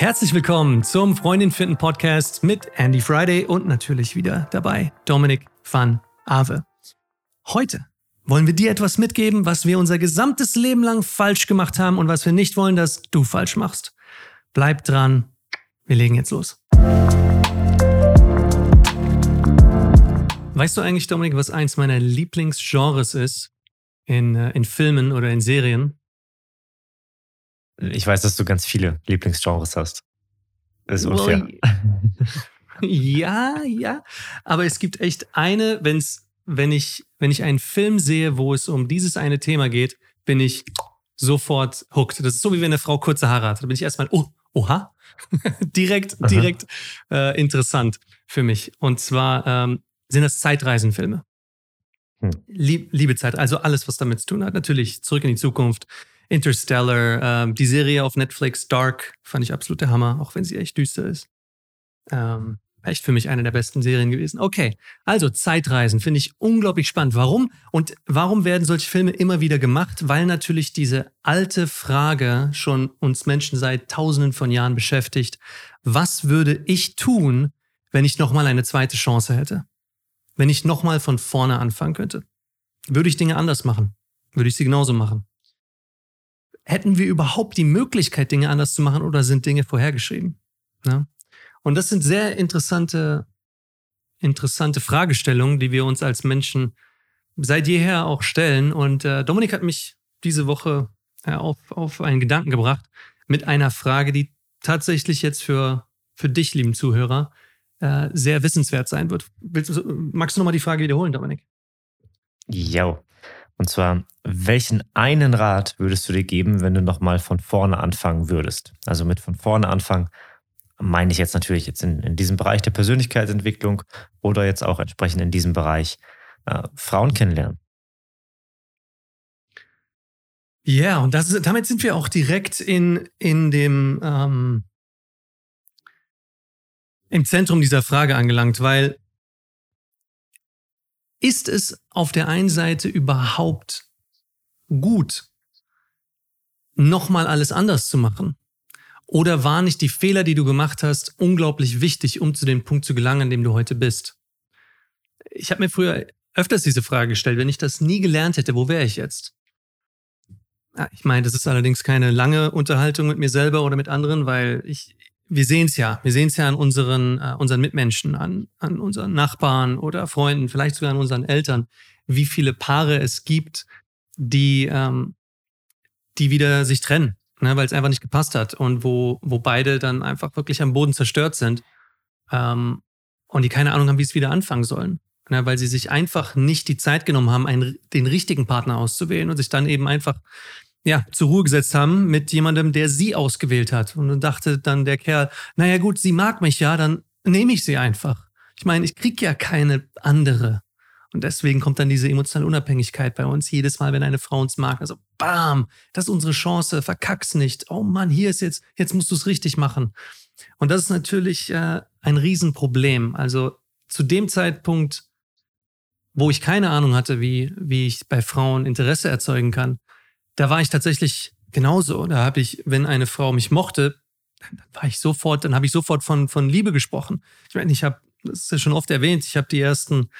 Herzlich willkommen zum Freundin finden Podcast mit Andy Friday und natürlich wieder dabei Dominik van Ave. Heute wollen wir dir etwas mitgeben, was wir unser gesamtes Leben lang falsch gemacht haben und was wir nicht wollen, dass du falsch machst. Bleib dran. Wir legen jetzt los. Weißt du eigentlich, Dominik, was eins meiner Lieblingsgenres ist in, äh, in Filmen oder in Serien? Ich weiß, dass du ganz viele Lieblingsgenres hast. Das ist unfair. ja, ja. Aber es gibt echt eine, wenn's, wenn ich, wenn ich einen Film sehe, wo es um dieses eine Thema geht, bin ich sofort hooked. Das ist so wie wenn eine Frau kurze Haare hat. Da bin ich erstmal, oh, oha. direkt, Aha. direkt äh, interessant für mich. Und zwar ähm, sind das Zeitreisenfilme. Hm. Lieb, liebe Zeit, also alles, was damit zu tun hat. Natürlich zurück in die Zukunft, Interstellar, ähm, die Serie auf Netflix Dark fand ich absolut der Hammer, auch wenn sie echt düster ist. Ähm, echt für mich eine der besten Serien gewesen. Okay, also Zeitreisen finde ich unglaublich spannend. Warum? Und warum werden solche Filme immer wieder gemacht? Weil natürlich diese alte Frage schon uns Menschen seit Tausenden von Jahren beschäftigt. Was würde ich tun, wenn ich nochmal eine zweite Chance hätte? Wenn ich nochmal von vorne anfangen könnte? Würde ich Dinge anders machen? Würde ich sie genauso machen? Hätten wir überhaupt die Möglichkeit, Dinge anders zu machen oder sind Dinge vorhergeschrieben? Ja? Und das sind sehr interessante, interessante Fragestellungen, die wir uns als Menschen seit jeher auch stellen. Und äh, Dominik hat mich diese Woche äh, auf, auf einen Gedanken gebracht mit einer Frage, die tatsächlich jetzt für, für dich, lieben Zuhörer, äh, sehr wissenswert sein wird. Willst, magst du nochmal die Frage wiederholen, Dominik? Ja, und zwar, welchen einen Rat würdest du dir geben, wenn du nochmal von vorne anfangen würdest? Also mit von vorne anfangen meine ich jetzt natürlich jetzt in, in diesem Bereich der Persönlichkeitsentwicklung oder jetzt auch entsprechend in diesem Bereich äh, Frauen kennenlernen. Ja, und das ist, damit sind wir auch direkt in, in dem ähm, im Zentrum dieser Frage angelangt, weil ist es auf der einen Seite überhaupt gut, nochmal alles anders zu machen? Oder waren nicht die Fehler, die du gemacht hast, unglaublich wichtig, um zu dem Punkt zu gelangen, an dem du heute bist? Ich habe mir früher öfters diese Frage gestellt, wenn ich das nie gelernt hätte, wo wäre ich jetzt? Ja, ich meine, das ist allerdings keine lange Unterhaltung mit mir selber oder mit anderen, weil ich, wir sehen es ja. Wir sehen es ja an unseren, äh, unseren Mitmenschen, an, an unseren Nachbarn oder Freunden, vielleicht sogar an unseren Eltern, wie viele Paare es gibt, die, ähm, die wieder sich trennen, ne, weil es einfach nicht gepasst hat und wo, wo beide dann einfach wirklich am Boden zerstört sind ähm, und die keine Ahnung haben, wie es wieder anfangen sollen. Ne, weil sie sich einfach nicht die Zeit genommen haben, einen, den richtigen Partner auszuwählen und sich dann eben einfach ja, zur Ruhe gesetzt haben mit jemandem, der sie ausgewählt hat. Und dann dachte dann der Kerl, naja gut, sie mag mich ja, dann nehme ich sie einfach. Ich meine, ich krieg ja keine andere. Und deswegen kommt dann diese emotionale Unabhängigkeit bei uns jedes Mal, wenn eine Frau uns mag. Also, bam, das ist unsere Chance, verkack's nicht. Oh Mann, hier ist jetzt, jetzt musst du es richtig machen. Und das ist natürlich äh, ein Riesenproblem. Also zu dem Zeitpunkt, wo ich keine Ahnung hatte, wie, wie ich bei Frauen Interesse erzeugen kann, da war ich tatsächlich genauso. Da habe ich, wenn eine Frau mich mochte, dann war ich sofort, dann habe ich sofort von, von Liebe gesprochen. Ich meine, ich habe, das ist ja schon oft erwähnt, ich habe die ersten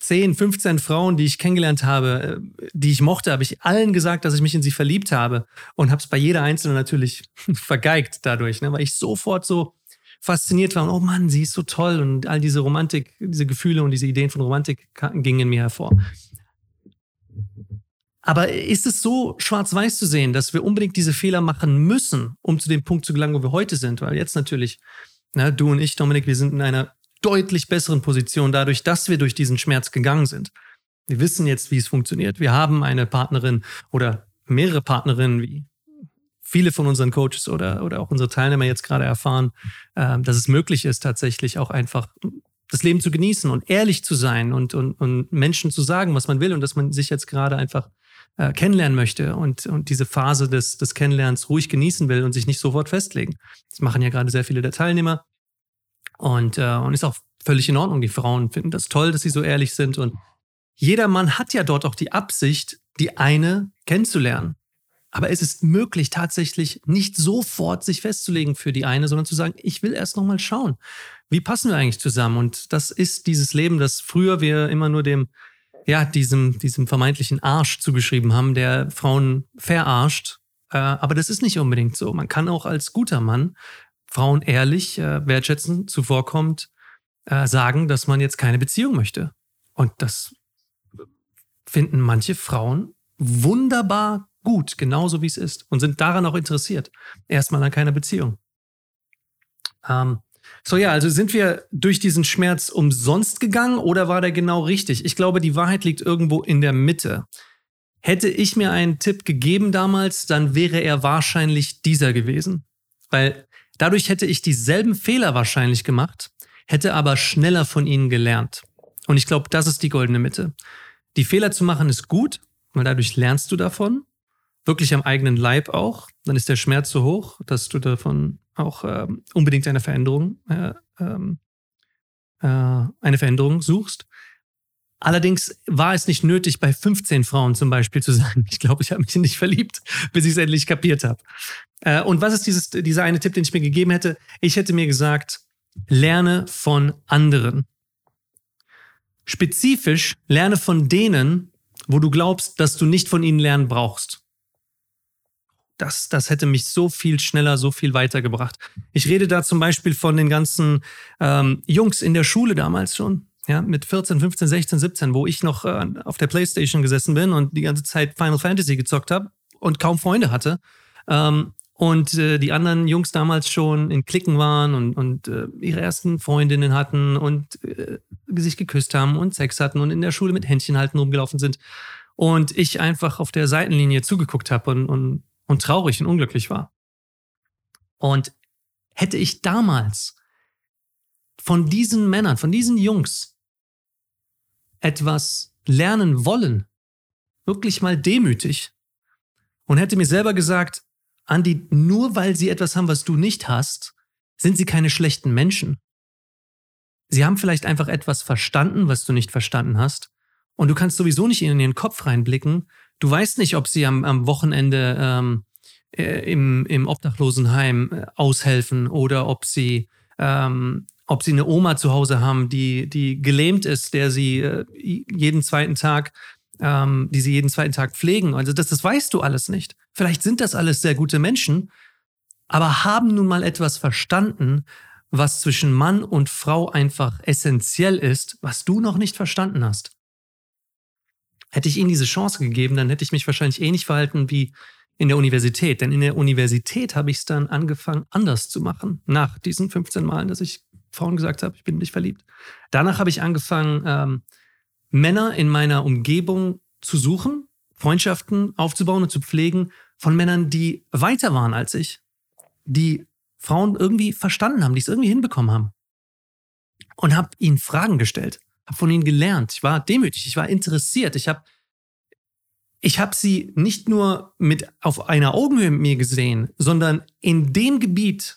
10, 15 Frauen, die ich kennengelernt habe, äh, die ich mochte, habe ich allen gesagt, dass ich mich in sie verliebt habe und habe es bei jeder einzelnen natürlich vergeigt dadurch, ne, weil ich sofort so fasziniert war und oh Mann, sie ist so toll und all diese Romantik, diese Gefühle und diese Ideen von Romantik gingen in mir hervor. Aber ist es so schwarz-weiß zu sehen, dass wir unbedingt diese Fehler machen müssen, um zu dem Punkt zu gelangen, wo wir heute sind? Weil jetzt natürlich, na, du und ich, Dominik, wir sind in einer deutlich besseren Position dadurch, dass wir durch diesen Schmerz gegangen sind. Wir wissen jetzt, wie es funktioniert. Wir haben eine Partnerin oder mehrere Partnerinnen, wie viele von unseren Coaches oder, oder auch unsere Teilnehmer jetzt gerade erfahren, äh, dass es möglich ist, tatsächlich auch einfach das Leben zu genießen und ehrlich zu sein und, und, und Menschen zu sagen, was man will und dass man sich jetzt gerade einfach äh, kennenlernen möchte und, und diese Phase des, des Kennenlernens ruhig genießen will und sich nicht sofort festlegen. Das machen ja gerade sehr viele der Teilnehmer und, äh, und ist auch völlig in Ordnung. Die Frauen finden das toll, dass sie so ehrlich sind und jeder Mann hat ja dort auch die Absicht, die eine kennenzulernen. Aber es ist möglich, tatsächlich nicht sofort sich festzulegen für die eine, sondern zu sagen, ich will erst noch mal schauen, wie passen wir eigentlich zusammen? Und das ist dieses Leben, das früher wir immer nur dem, ja, diesem, diesem vermeintlichen Arsch zugeschrieben haben, der Frauen verarscht. Äh, aber das ist nicht unbedingt so. Man kann auch als guter Mann Frauen ehrlich, äh, wertschätzend zuvorkommt, äh, sagen, dass man jetzt keine Beziehung möchte. Und das finden manche Frauen wunderbar gut, genauso wie es ist, und sind daran auch interessiert. Erstmal an keiner Beziehung. Ähm, so ja, also sind wir durch diesen Schmerz umsonst gegangen oder war der genau richtig? Ich glaube, die Wahrheit liegt irgendwo in der Mitte. Hätte ich mir einen Tipp gegeben damals, dann wäre er wahrscheinlich dieser gewesen. Weil dadurch hätte ich dieselben Fehler wahrscheinlich gemacht, hätte aber schneller von ihnen gelernt. Und ich glaube, das ist die goldene Mitte. Die Fehler zu machen ist gut, weil dadurch lernst du davon, wirklich am eigenen Leib auch. Dann ist der Schmerz so hoch, dass du davon auch ähm, unbedingt eine Veränderung, äh, ähm, äh, eine Veränderung suchst. Allerdings war es nicht nötig, bei 15 Frauen zum Beispiel zu sagen, ich glaube, ich habe mich nicht verliebt, bis ich es endlich kapiert habe. Äh, und was ist dieses, dieser eine Tipp, den ich mir gegeben hätte? Ich hätte mir gesagt, lerne von anderen. Spezifisch lerne von denen, wo du glaubst, dass du nicht von ihnen lernen brauchst. Das, das hätte mich so viel schneller, so viel weitergebracht. Ich rede da zum Beispiel von den ganzen ähm, Jungs in der Schule damals schon. Ja, mit 14, 15, 16, 17, wo ich noch äh, auf der Playstation gesessen bin und die ganze Zeit Final Fantasy gezockt habe und kaum Freunde hatte. Ähm, und äh, die anderen Jungs damals schon in Klicken waren und, und äh, ihre ersten Freundinnen hatten und äh, sich geküsst haben und Sex hatten und in der Schule mit Händchen halten rumgelaufen sind. Und ich einfach auf der Seitenlinie zugeguckt habe und, und, und traurig und unglücklich war. Und hätte ich damals von diesen Männern, von diesen Jungs etwas lernen wollen, wirklich mal demütig, und hätte mir selber gesagt, Andi, nur weil sie etwas haben, was du nicht hast, sind sie keine schlechten Menschen. Sie haben vielleicht einfach etwas verstanden, was du nicht verstanden hast. Und du kannst sowieso nicht in ihren Kopf reinblicken. Du weißt nicht, ob sie am, am Wochenende ähm, äh, im, im Obdachlosenheim äh, aushelfen oder ob sie, ähm, ob sie eine Oma zu Hause haben, die, die gelähmt ist, der sie äh, jeden zweiten Tag ähm, die sie jeden zweiten Tag pflegen. Also das, das weißt du alles nicht. Vielleicht sind das alles sehr gute Menschen, aber haben nun mal etwas verstanden, was zwischen Mann und Frau einfach essentiell ist, was du noch nicht verstanden hast. Hätte ich ihnen diese Chance gegeben, dann hätte ich mich wahrscheinlich ähnlich verhalten wie in der Universität. Denn in der Universität habe ich es dann angefangen, anders zu machen. Nach diesen 15 Malen, dass ich Frauen gesagt habe, ich bin nicht verliebt. Danach habe ich angefangen, ähm, Männer in meiner Umgebung zu suchen, Freundschaften aufzubauen und zu pflegen von Männern, die weiter waren als ich, die Frauen irgendwie verstanden haben, die es irgendwie hinbekommen haben. Und habe ihnen Fragen gestellt, habe von ihnen gelernt. Ich war demütig, ich war interessiert, ich habe ich habe sie nicht nur mit auf einer Augenhöhe mit mir gesehen, sondern in dem Gebiet,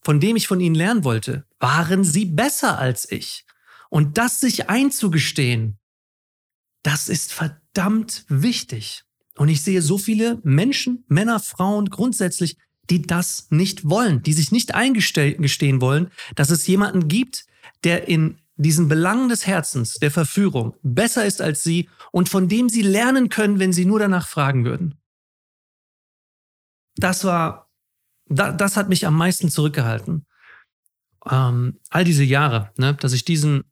von dem ich von ihnen lernen wollte, waren sie besser als ich. Und das sich einzugestehen, das ist verdammt wichtig. Und ich sehe so viele Menschen, Männer, Frauen grundsätzlich, die das nicht wollen, die sich nicht eingestehen wollen, dass es jemanden gibt, der in diesen Belangen des Herzens, der Verführung, besser ist als sie und von dem sie lernen können, wenn sie nur danach fragen würden. Das war, das hat mich am meisten zurückgehalten. Ähm, all diese Jahre, ne, dass ich diesen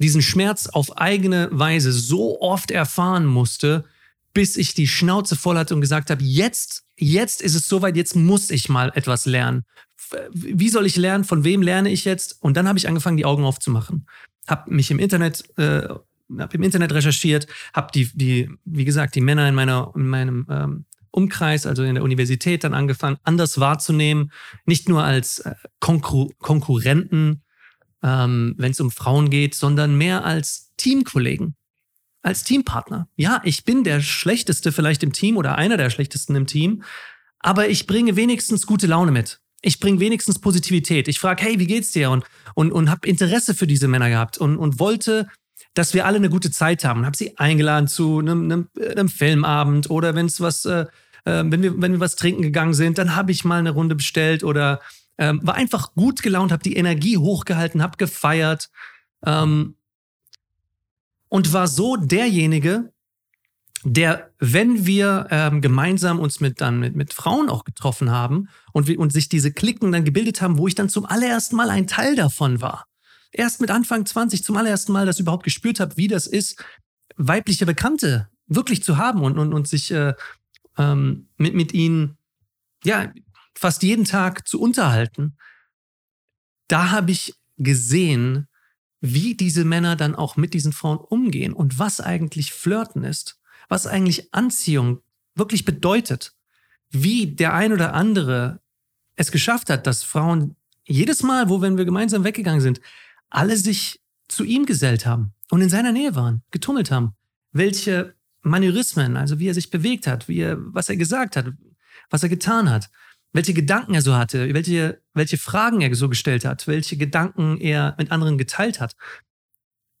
diesen Schmerz auf eigene Weise so oft erfahren musste, bis ich die Schnauze voll hatte und gesagt habe, jetzt, jetzt ist es soweit, jetzt muss ich mal etwas lernen. Wie soll ich lernen? Von wem lerne ich jetzt? Und dann habe ich angefangen, die Augen aufzumachen. Hab mich im Internet, äh, hab im Internet recherchiert, hab die, die, wie gesagt, die Männer in meiner, in meinem ähm, Umkreis, also in der Universität, dann angefangen, anders wahrzunehmen, nicht nur als äh, Konkur Konkurrenten, ähm, wenn es um Frauen geht, sondern mehr als Teamkollegen, als Teampartner. Ja, ich bin der Schlechteste vielleicht im Team oder einer der Schlechtesten im Team, aber ich bringe wenigstens gute Laune mit. Ich bringe wenigstens Positivität. Ich frage, hey, wie geht's dir? Und, und, und habe Interesse für diese Männer gehabt und, und wollte, dass wir alle eine gute Zeit haben. Und habe sie eingeladen zu einem, einem, einem Filmabend oder wenn es was, äh, äh, wenn, wir, wenn wir was trinken gegangen sind, dann habe ich mal eine Runde bestellt oder ähm, war einfach gut gelaunt, habe die Energie hochgehalten, habe gefeiert ähm, und war so derjenige, der, wenn wir ähm, gemeinsam uns mit dann mit, mit Frauen auch getroffen haben und, und sich diese Klicken dann gebildet haben, wo ich dann zum allerersten Mal ein Teil davon war. Erst mit Anfang 20 zum allerersten Mal das überhaupt gespürt habe, wie das ist, weibliche Bekannte wirklich zu haben und, und, und sich äh, ähm, mit, mit ihnen ja fast jeden Tag zu unterhalten. Da habe ich gesehen, wie diese Männer dann auch mit diesen Frauen umgehen und was eigentlich Flirten ist was eigentlich Anziehung wirklich bedeutet. Wie der ein oder andere es geschafft hat, dass Frauen jedes Mal, wo wenn wir gemeinsam weggegangen sind, alle sich zu ihm gesellt haben und in seiner Nähe waren, getummelt haben. Welche Manierismen, also wie er sich bewegt hat, wie er, was er gesagt hat, was er getan hat, welche Gedanken er so hatte, welche, welche Fragen er so gestellt hat, welche Gedanken er mit anderen geteilt hat.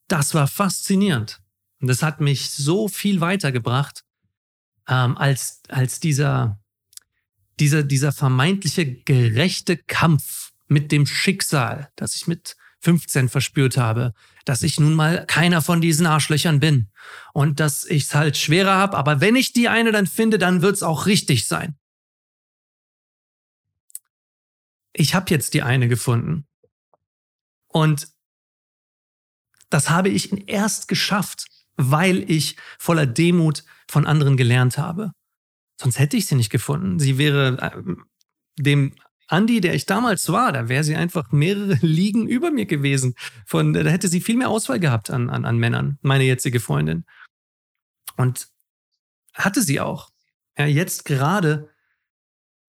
Das war faszinierend. Und das hat mich so viel weitergebracht, ähm, als, als dieser, dieser, dieser vermeintliche gerechte Kampf mit dem Schicksal, das ich mit 15 verspürt habe, dass ich nun mal keiner von diesen Arschlöchern bin und dass ich es halt schwerer habe, aber wenn ich die eine dann finde, dann wird es auch richtig sein. Ich habe jetzt die eine gefunden. Und das habe ich erst geschafft, weil ich voller Demut von anderen gelernt habe. Sonst hätte ich sie nicht gefunden. Sie wäre äh, dem Andi, der ich damals war, da wäre sie einfach mehrere Ligen über mir gewesen. Von, da hätte sie viel mehr Auswahl gehabt an, an, an Männern, meine jetzige Freundin. Und hatte sie auch. Ja, jetzt gerade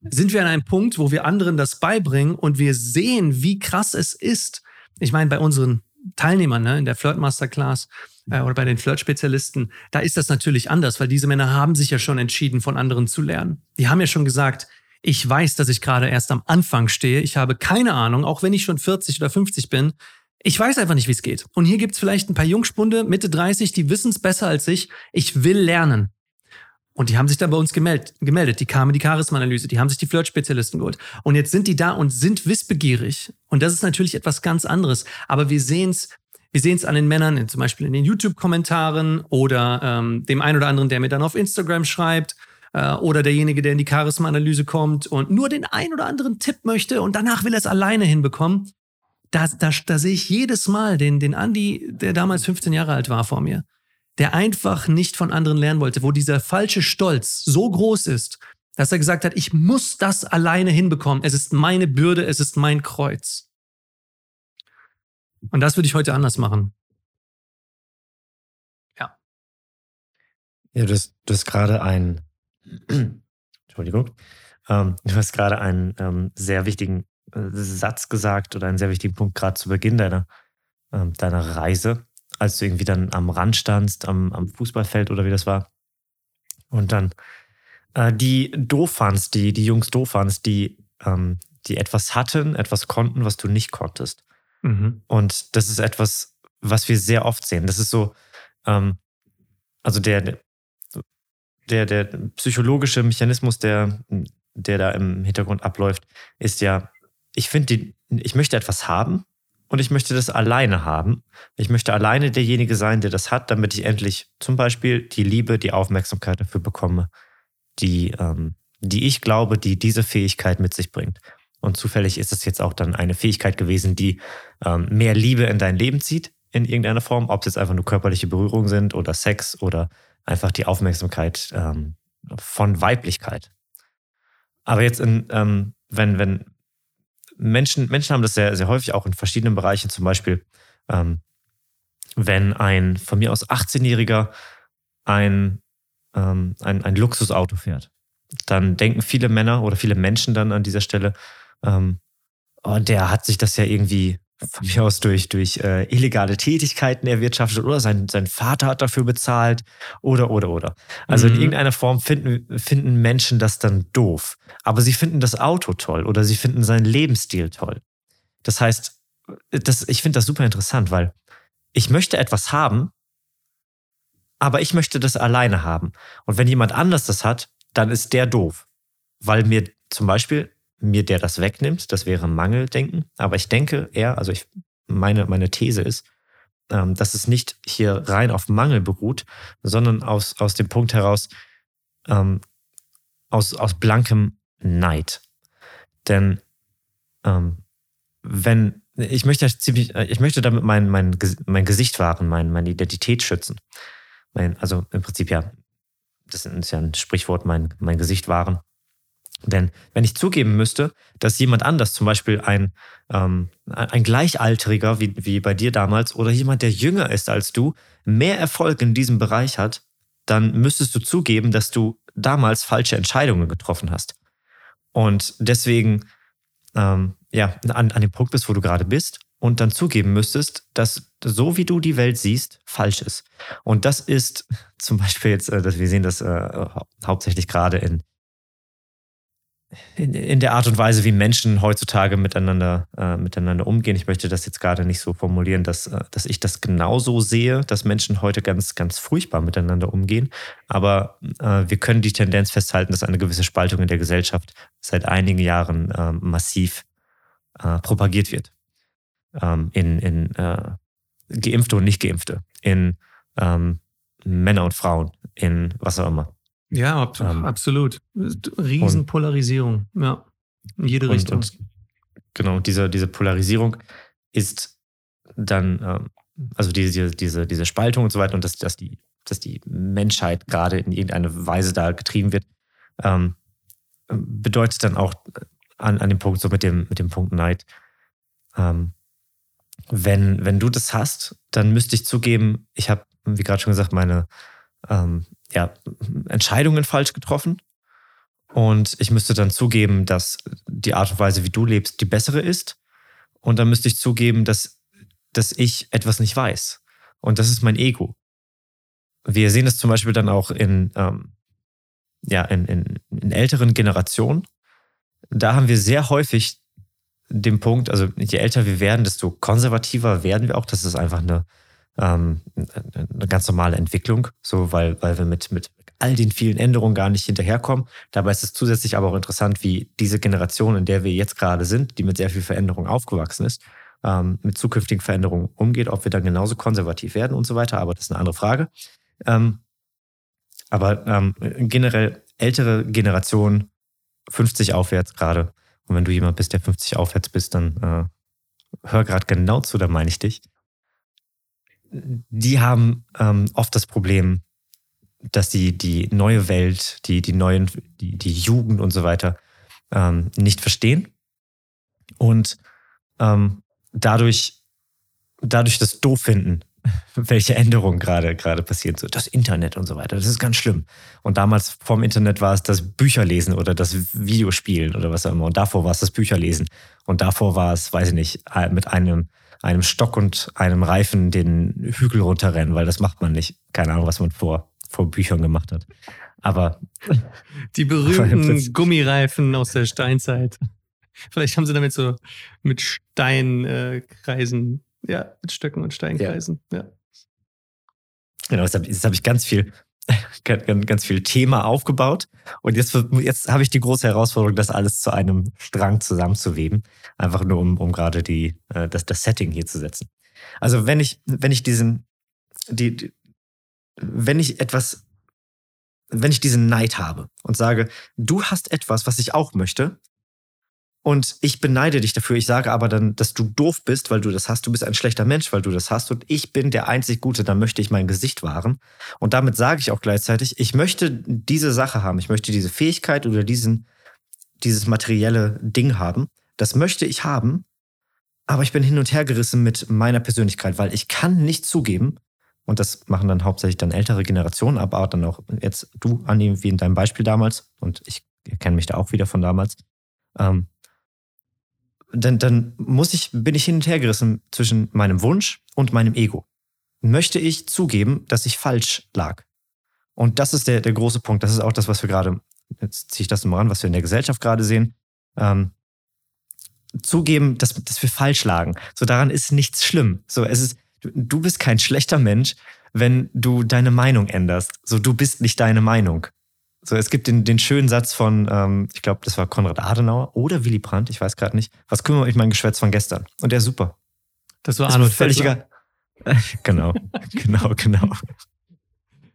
sind wir an einem Punkt, wo wir anderen das beibringen und wir sehen, wie krass es ist. Ich meine, bei unseren Teilnehmern ne, in der Flirt Masterclass, äh, oder bei den Flirt-Spezialisten, da ist das natürlich anders, weil diese Männer haben sich ja schon entschieden, von anderen zu lernen. Die haben ja schon gesagt, ich weiß, dass ich gerade erst am Anfang stehe. Ich habe keine Ahnung, auch wenn ich schon 40 oder 50 bin. Ich weiß einfach nicht, wie es geht. Und hier gibt's vielleicht ein paar Jungspunde, Mitte 30, die wissen es besser als ich. Ich will lernen. Und die haben sich dann bei uns gemeldet, gemeldet. Die kamen die Charisma-Analyse, die haben sich die Flirt-Spezialisten geholt. Und jetzt sind die da und sind wissbegierig. Und das ist natürlich etwas ganz anderes. Aber wir sehen es wir sehen es an den Männern, zum Beispiel in den YouTube-Kommentaren oder ähm, dem einen oder anderen, der mir dann auf Instagram schreibt äh, oder derjenige, der in die Charisma-Analyse kommt und nur den einen oder anderen Tipp möchte und danach will er es alleine hinbekommen. Da, da, da sehe ich jedes Mal den, den Andi, der damals 15 Jahre alt war vor mir, der einfach nicht von anderen lernen wollte, wo dieser falsche Stolz so groß ist, dass er gesagt hat, ich muss das alleine hinbekommen. Es ist meine Bürde, es ist mein Kreuz. Und das würde ich heute anders machen. Ja. Ja, du hast, du hast gerade ein, Entschuldigung, ähm, du hast gerade einen ähm, sehr wichtigen äh, Satz gesagt oder einen sehr wichtigen Punkt gerade zu Beginn deiner, ähm, deiner Reise, als du irgendwie dann am Rand standst, am, am Fußballfeld oder wie das war. Und dann äh, die Dofans, die, die Jungs Dofans, die, ähm, die etwas hatten, etwas konnten, was du nicht konntest. Mhm. Und das ist etwas, was wir sehr oft sehen. Das ist so, ähm, also der, der, der psychologische Mechanismus, der, der da im Hintergrund abläuft, ist ja, ich finde, ich möchte etwas haben und ich möchte das alleine haben. Ich möchte alleine derjenige sein, der das hat, damit ich endlich zum Beispiel die Liebe, die Aufmerksamkeit dafür bekomme, die, ähm, die ich glaube, die diese Fähigkeit mit sich bringt. Und zufällig ist es jetzt auch dann eine Fähigkeit gewesen, die ähm, mehr Liebe in dein Leben zieht, in irgendeiner Form, ob es jetzt einfach nur körperliche Berührungen sind oder Sex oder einfach die Aufmerksamkeit ähm, von Weiblichkeit. Aber jetzt, in, ähm, wenn, wenn Menschen, Menschen haben das sehr, sehr häufig auch in verschiedenen Bereichen, zum Beispiel, ähm, wenn ein von mir aus 18-Jähriger ein, ähm, ein, ein Luxusauto fährt, dann denken viele Männer oder viele Menschen dann an dieser Stelle, ähm, und der hat sich das ja irgendwie von mir aus durch, durch äh, illegale Tätigkeiten erwirtschaftet oder sein, sein Vater hat dafür bezahlt oder, oder, oder. Also mhm. in irgendeiner Form finden, finden Menschen das dann doof. Aber sie finden das Auto toll oder sie finden seinen Lebensstil toll. Das heißt, das, ich finde das super interessant, weil ich möchte etwas haben, aber ich möchte das alleine haben. Und wenn jemand anders das hat, dann ist der doof. Weil mir zum Beispiel, mir der das wegnimmt, das wäre Mangeldenken. Aber ich denke eher, also ich, meine, meine These ist, ähm, dass es nicht hier rein auf Mangel beruht, sondern aus, aus dem Punkt heraus, ähm, aus, aus blankem Neid. Denn ähm, wenn, ich möchte ziemlich, äh, ich möchte damit mein, mein, mein Gesicht wahren, mein, meine Identität schützen. Mein, also im Prinzip ja, das ist ja ein Sprichwort, mein, mein Gesicht wahren. Denn wenn ich zugeben müsste, dass jemand anders, zum Beispiel ein, ähm, ein Gleichaltriger wie, wie bei dir damals oder jemand, der jünger ist als du, mehr Erfolg in diesem Bereich hat, dann müsstest du zugeben, dass du damals falsche Entscheidungen getroffen hast. Und deswegen ähm, ja, an, an dem Punkt bist, wo du gerade bist und dann zugeben müsstest, dass so wie du die Welt siehst, falsch ist. Und das ist zum Beispiel jetzt, äh, dass wir sehen das äh, hauptsächlich gerade in, in, in, der Art und Weise, wie Menschen heutzutage miteinander, äh, miteinander umgehen. Ich möchte das jetzt gerade nicht so formulieren, dass, äh, dass ich das genauso sehe, dass Menschen heute ganz, ganz furchtbar miteinander umgehen. Aber äh, wir können die Tendenz festhalten, dass eine gewisse Spaltung in der Gesellschaft seit einigen Jahren äh, massiv äh, propagiert wird. Ähm, in in äh, Geimpfte und Nicht-Geimpfte, in ähm, Männer und Frauen, in was auch immer. Ja, ab, ähm, absolut. Riesenpolarisierung, ja. In jede und, Richtung. Und, genau, diese, diese Polarisierung ist dann, ähm, also diese, diese, diese Spaltung und so weiter und dass, dass, die, dass die Menschheit gerade in irgendeine Weise da getrieben wird, ähm, bedeutet dann auch an, an dem Punkt, so mit dem, mit dem Punkt Neid, ähm, wenn, wenn du das hast, dann müsste ich zugeben, ich habe, wie gerade schon gesagt, meine ähm, ja, Entscheidungen falsch getroffen. Und ich müsste dann zugeben, dass die Art und Weise, wie du lebst, die bessere ist. Und dann müsste ich zugeben, dass, dass ich etwas nicht weiß. Und das ist mein Ego. Wir sehen es zum Beispiel dann auch in, ähm, ja, in, in, in älteren Generationen. Da haben wir sehr häufig den Punkt, also je älter wir werden, desto konservativer werden wir auch. Das ist einfach eine, ähm, eine ganz normale Entwicklung, so weil, weil wir mit, mit all den vielen Änderungen gar nicht hinterherkommen. Dabei ist es zusätzlich aber auch interessant, wie diese Generation, in der wir jetzt gerade sind, die mit sehr viel Veränderung aufgewachsen ist, ähm, mit zukünftigen Veränderungen umgeht, ob wir dann genauso konservativ werden und so weiter. Aber das ist eine andere Frage. Ähm, aber ähm, generell ältere Generationen, 50 aufwärts gerade, und wenn du jemand bist, der 50 aufwärts bist, dann äh, hör gerade genau zu, da meine ich dich die haben ähm, oft das Problem, dass sie die neue Welt, die, die neuen, die, die Jugend und so weiter ähm, nicht verstehen und ähm, dadurch, dadurch das doof finden, welche Änderungen gerade gerade passieren. So das Internet und so weiter. Das ist ganz schlimm. Und damals vorm Internet war es das Bücherlesen oder das Videospielen oder was auch immer. Und davor war es das Bücherlesen. Und davor war es, weiß ich nicht, mit einem einem Stock und einem Reifen den Hügel runterrennen, weil das macht man nicht. Keine Ahnung, was man vor, vor Büchern gemacht hat. Aber. Die berühmten Gummireifen aus der Steinzeit. Vielleicht haben sie damit so mit Steinkreisen, äh, ja, mit Stöcken und Steinkreisen, ja. ja. Genau, jetzt habe hab ich ganz viel ganz viel Thema aufgebaut. Und jetzt, jetzt habe ich die große Herausforderung, das alles zu einem Strang zusammenzuweben. Einfach nur, um, um gerade die, äh, das, das Setting hier zu setzen. Also wenn ich, wenn ich diesen, die, die wenn ich etwas, wenn ich diesen Neid habe und sage, du hast etwas, was ich auch möchte, und ich beneide dich dafür. Ich sage aber dann, dass du doof bist, weil du das hast. Du bist ein schlechter Mensch, weil du das hast. Und ich bin der einzig Gute, dann möchte ich mein Gesicht wahren. Und damit sage ich auch gleichzeitig, ich möchte diese Sache haben. Ich möchte diese Fähigkeit oder diesen, dieses materielle Ding haben. Das möchte ich haben. Aber ich bin hin und her gerissen mit meiner Persönlichkeit, weil ich kann nicht zugeben, und das machen dann hauptsächlich dann ältere Generationen, aber dann auch jetzt du, Andi, wie in deinem Beispiel damals, und ich kenne mich da auch wieder von damals, ähm, dann, dann muss ich, bin ich hin und her gerissen zwischen meinem Wunsch und meinem Ego. Möchte ich zugeben, dass ich falsch lag? Und das ist der, der große Punkt. Das ist auch das, was wir gerade, jetzt ziehe ich das mal an, was wir in der Gesellschaft gerade sehen. Ähm, zugeben, dass, dass wir falsch lagen. So daran ist nichts schlimm. So, es ist, du, du bist kein schlechter Mensch, wenn du deine Meinung änderst. So, du bist nicht deine Meinung. So, es gibt den, den schönen Satz von, ähm, ich glaube, das war Konrad Adenauer oder Willy Brandt, ich weiß gerade nicht. Was kümmert mich mein Geschwätz von gestern? Und der ist super. Das war Arnold völlig egal. genau, genau, genau.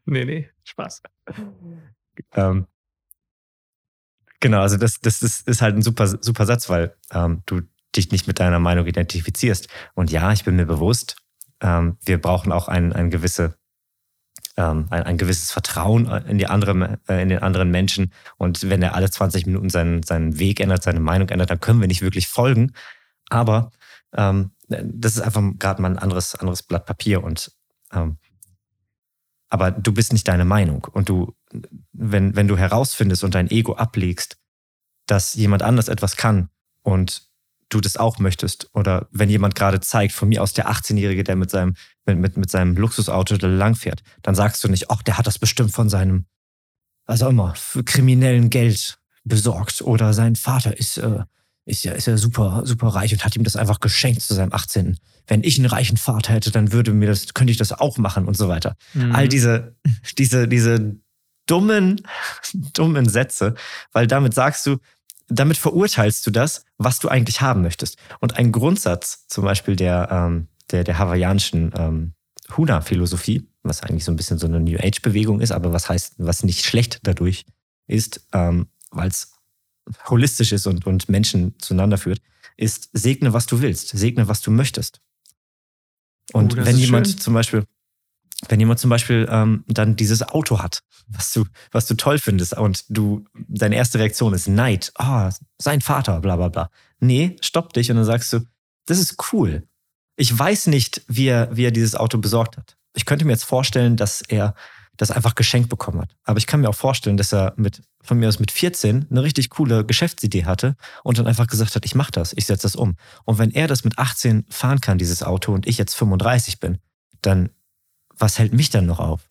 Nee, nee, Spaß. Ähm, genau, also das, das ist, ist halt ein super, super Satz, weil ähm, du dich nicht mit deiner Meinung identifizierst. Und ja, ich bin mir bewusst, ähm, wir brauchen auch ein, ein, gewisse, ähm, ein, ein, gewisses Vertrauen in, die andere, äh, in den anderen Menschen. Und wenn er alle 20 Minuten seinen, seinen Weg ändert, seine Meinung ändert, dann können wir nicht wirklich folgen. Aber ähm, das ist einfach gerade mal ein anderes, anderes Blatt Papier. Und ähm, aber du bist nicht deine Meinung. Und du, wenn, wenn du herausfindest und dein Ego ablegst, dass jemand anders etwas kann und du das auch möchtest. Oder wenn jemand gerade zeigt, von mir aus der 18-Jährige, der mit seinem, mit, mit, mit seinem Luxusauto da langfährt, dann sagst du nicht, ach, der hat das bestimmt von seinem, was auch immer, für kriminellen Geld besorgt. Oder sein Vater ist, äh, ist ja, ist ja super, super reich und hat ihm das einfach geschenkt zu seinem 18. Wenn ich einen reichen Vater hätte, dann würde mir das, könnte ich das auch machen und so weiter. Mhm. All diese, diese, diese dummen, dummen Sätze, weil damit sagst du, damit verurteilst du das, was du eigentlich haben möchtest. Und ein Grundsatz, zum Beispiel der, ähm, der, der hawaiianischen ähm, Huna-Philosophie, was eigentlich so ein bisschen so eine New Age-Bewegung ist, aber was heißt, was nicht schlecht dadurch ist, ähm, weil es holistisch ist und, und Menschen zueinander führt, ist segne, was du willst, segne, was du möchtest. Und oh, wenn jemand schön. zum Beispiel, wenn jemand zum Beispiel ähm, dann dieses Auto hat, was du, was du toll findest und du, deine erste Reaktion ist Neid, oh, sein Vater, bla bla bla. Nee, stopp dich und dann sagst du, das ist cool. Ich weiß nicht, wie er, wie er dieses Auto besorgt hat. Ich könnte mir jetzt vorstellen, dass er das einfach geschenkt bekommen hat. Aber ich kann mir auch vorstellen, dass er mit, von mir aus mit 14 eine richtig coole Geschäftsidee hatte und dann einfach gesagt hat, ich mache das, ich setze das um. Und wenn er das mit 18 fahren kann, dieses Auto, und ich jetzt 35 bin, dann was hält mich dann noch auf?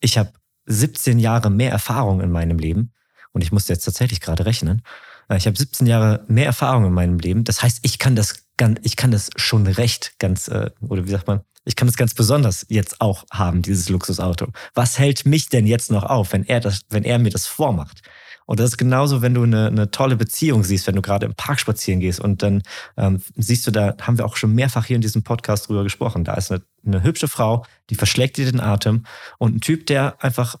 Ich habe 17 Jahre mehr Erfahrung in meinem Leben und ich musste jetzt tatsächlich gerade rechnen. Äh, ich habe 17 Jahre mehr Erfahrung in meinem Leben. Das heißt, ich kann das ich kann das schon recht ganz, äh, oder wie sagt man, ich kann das ganz besonders jetzt auch haben, dieses Luxusauto. Was hält mich denn jetzt noch auf, wenn er das, wenn er mir das vormacht? Und das ist genauso, wenn du eine, eine tolle Beziehung siehst, wenn du gerade im Park spazieren gehst und dann ähm, siehst du, da haben wir auch schon mehrfach hier in diesem Podcast drüber gesprochen. Da ist eine, eine hübsche Frau, die verschlägt dir den Atem und ein Typ, der einfach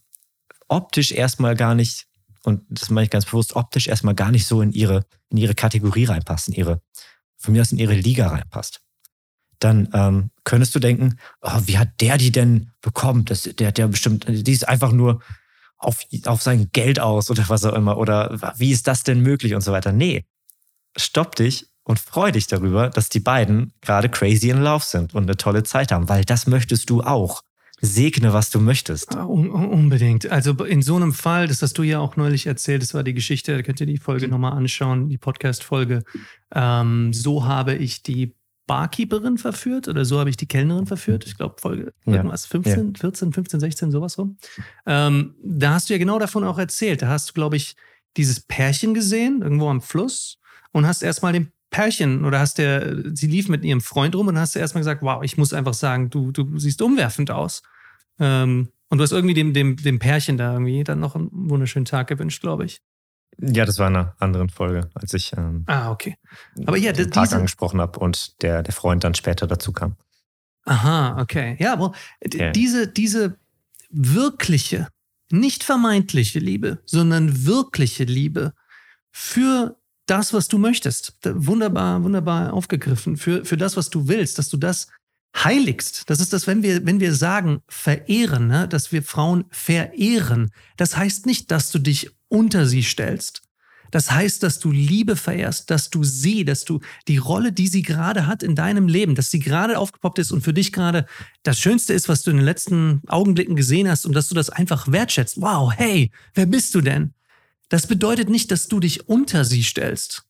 optisch erstmal gar nicht, und das meine ich ganz bewusst, optisch erstmal gar nicht so in ihre, in ihre Kategorie reinpasst, in ihre, von mir aus in ihre Liga reinpasst dann ähm, könntest du denken, oh, wie hat der die denn bekommen? Das, der ja bestimmt, die ist einfach nur auf, auf sein Geld aus oder was auch immer. Oder wie ist das denn möglich und so weiter? Nee, stopp dich und freu dich darüber, dass die beiden gerade crazy in love sind und eine tolle Zeit haben, weil das möchtest du auch. Segne, was du möchtest. Ah, un unbedingt. Also in so einem Fall, das hast du ja auch neulich erzählt, das war die Geschichte, da könnt ihr die Folge nochmal anschauen, die Podcast-Folge. Ähm, so habe ich die Barkeeperin verführt oder so habe ich die Kellnerin verführt. Ich glaube, Folge ja. irgendwas 15, ja. 14, 15, 16, sowas rum. Ähm, da hast du ja genau davon auch erzählt. Da hast du, glaube ich, dieses Pärchen gesehen, irgendwo am Fluss, und hast erstmal dem Pärchen oder hast der, sie lief mit ihrem Freund rum und hast erstmal gesagt, wow, ich muss einfach sagen, du, du siehst umwerfend aus. Ähm, und du hast irgendwie dem, dem, dem Pärchen da irgendwie dann noch einen wunderschönen Tag gewünscht, glaube ich. Ja, das war in einer anderen Folge, als ich ähm, ah, okay. Aber ja, den Park diese... angesprochen habe und der, der Freund dann später dazu kam. Aha, okay. Ja, aber okay. diese, diese wirkliche, nicht vermeintliche Liebe, sondern wirkliche Liebe für das, was du möchtest. Wunderbar, wunderbar aufgegriffen. Für, für das, was du willst, dass du das heiligst. Das ist das, wenn wir, wenn wir sagen, verehren, ne? dass wir Frauen verehren. Das heißt nicht, dass du dich unter sie stellst. Das heißt, dass du Liebe verehrst, dass du sie, dass du die Rolle, die sie gerade hat in deinem Leben, dass sie gerade aufgepoppt ist und für dich gerade das Schönste ist, was du in den letzten Augenblicken gesehen hast und dass du das einfach wertschätzt. Wow, hey, wer bist du denn? Das bedeutet nicht, dass du dich unter sie stellst.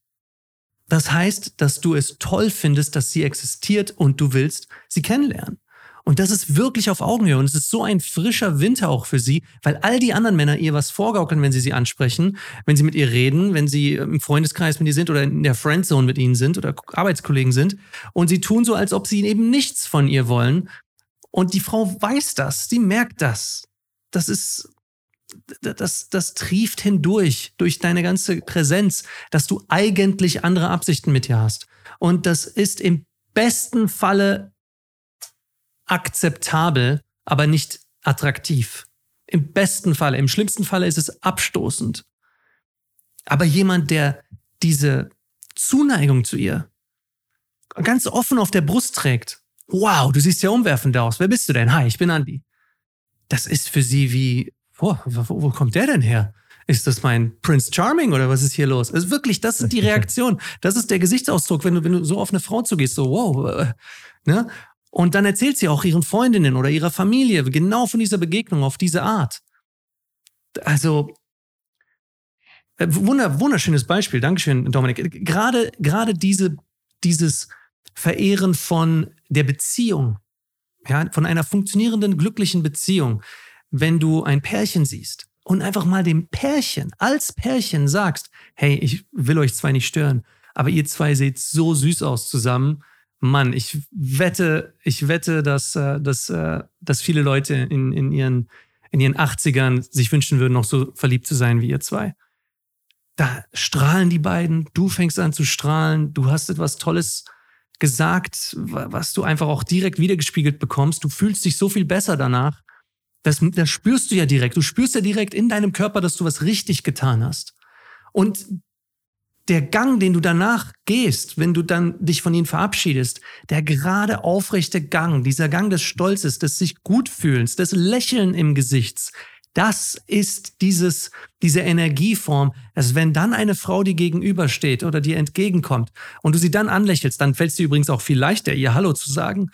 Das heißt, dass du es toll findest, dass sie existiert und du willst sie kennenlernen. Und das ist wirklich auf Augenhöhe. Und es ist so ein frischer Winter auch für sie, weil all die anderen Männer ihr was vorgaukeln, wenn sie sie ansprechen, wenn sie mit ihr reden, wenn sie im Freundeskreis mit ihr sind oder in der Friendzone mit ihnen sind oder Arbeitskollegen sind. Und sie tun so, als ob sie eben nichts von ihr wollen. Und die Frau weiß das, sie merkt das. Das ist das, das trieft hindurch, durch deine ganze Präsenz, dass du eigentlich andere Absichten mit dir hast. Und das ist im besten Falle akzeptabel, aber nicht attraktiv. Im besten Falle. Im schlimmsten Falle ist es abstoßend. Aber jemand, der diese Zuneigung zu ihr ganz offen auf der Brust trägt. Wow, du siehst ja umwerfend aus. Wer bist du denn? Hi, ich bin Andi. Das ist für sie wie, oh, wo, wo kommt der denn her? Ist das mein Prince Charming oder was ist hier los? Also wirklich, das ist die Reaktion. Das ist der Gesichtsausdruck, wenn du, wenn du so auf eine Frau zugehst, so wow. Äh, ne? Und dann erzählt sie auch ihren Freundinnen oder ihrer Familie genau von dieser Begegnung auf diese Art. Also, äh, wunder, wunderschönes Beispiel. Dankeschön, Dominik. Gerade, gerade diese, dieses Verehren von der Beziehung, ja, von einer funktionierenden, glücklichen Beziehung, wenn du ein Pärchen siehst und einfach mal dem Pärchen, als Pärchen sagst, hey, ich will euch zwei nicht stören, aber ihr zwei seht so süß aus zusammen. Mann, ich wette, ich wette, dass, äh, dass, äh, dass viele Leute in, in, ihren, in ihren 80ern sich wünschen würden, noch so verliebt zu sein wie ihr zwei. Da strahlen die beiden, du fängst an zu strahlen, du hast etwas Tolles gesagt, was du einfach auch direkt wiedergespiegelt bekommst. Du fühlst dich so viel besser danach. Das, das spürst du ja direkt. Du spürst ja direkt in deinem Körper, dass du was richtig getan hast. Und der Gang, den du danach gehst, wenn du dann dich von ihnen verabschiedest, der gerade aufrechte Gang, dieser Gang des Stolzes, des sich gut fühlens, des Lächeln im Gesichts, das ist dieses, diese Energieform, dass wenn dann eine Frau dir gegenübersteht oder dir entgegenkommt und du sie dann anlächelst, dann fällt es dir übrigens auch viel leichter, ihr Hallo zu sagen.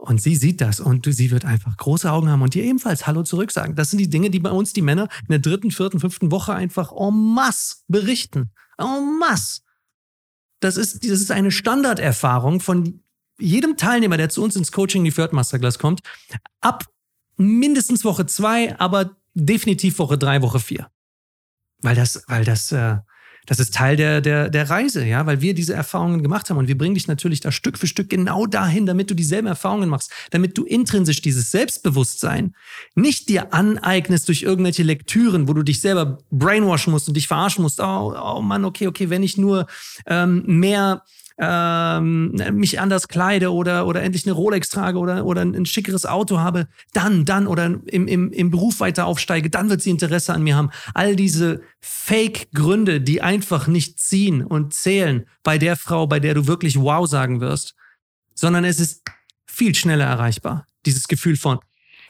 Und sie sieht das und sie wird einfach große Augen haben und dir ebenfalls Hallo zurück sagen. Das sind die Dinge, die bei uns die Männer in der dritten, vierten, fünften Woche einfach en masse berichten. En masse. Das ist, das ist eine Standarderfahrung von jedem Teilnehmer, der zu uns ins Coaching, die Third Masterclass kommt. Ab mindestens Woche zwei, aber definitiv Woche drei, Woche vier. Weil das, weil das, äh, das ist Teil der, der, der Reise, ja, weil wir diese Erfahrungen gemacht haben und wir bringen dich natürlich da Stück für Stück genau dahin, damit du dieselben Erfahrungen machst, damit du intrinsisch dieses Selbstbewusstsein nicht dir aneignest durch irgendwelche Lektüren, wo du dich selber brainwashen musst und dich verarschen musst. Oh, oh Mann, okay, okay, wenn ich nur ähm, mehr ähm, mich anders kleide oder, oder endlich eine Rolex trage oder, oder ein, ein schickeres Auto habe, dann, dann oder im, im, im Beruf weiter aufsteige, dann wird sie Interesse an mir haben. All diese Fake-Gründe, die einfach nicht ziehen und zählen bei der Frau, bei der du wirklich wow sagen wirst, sondern es ist viel schneller erreichbar. Dieses Gefühl von,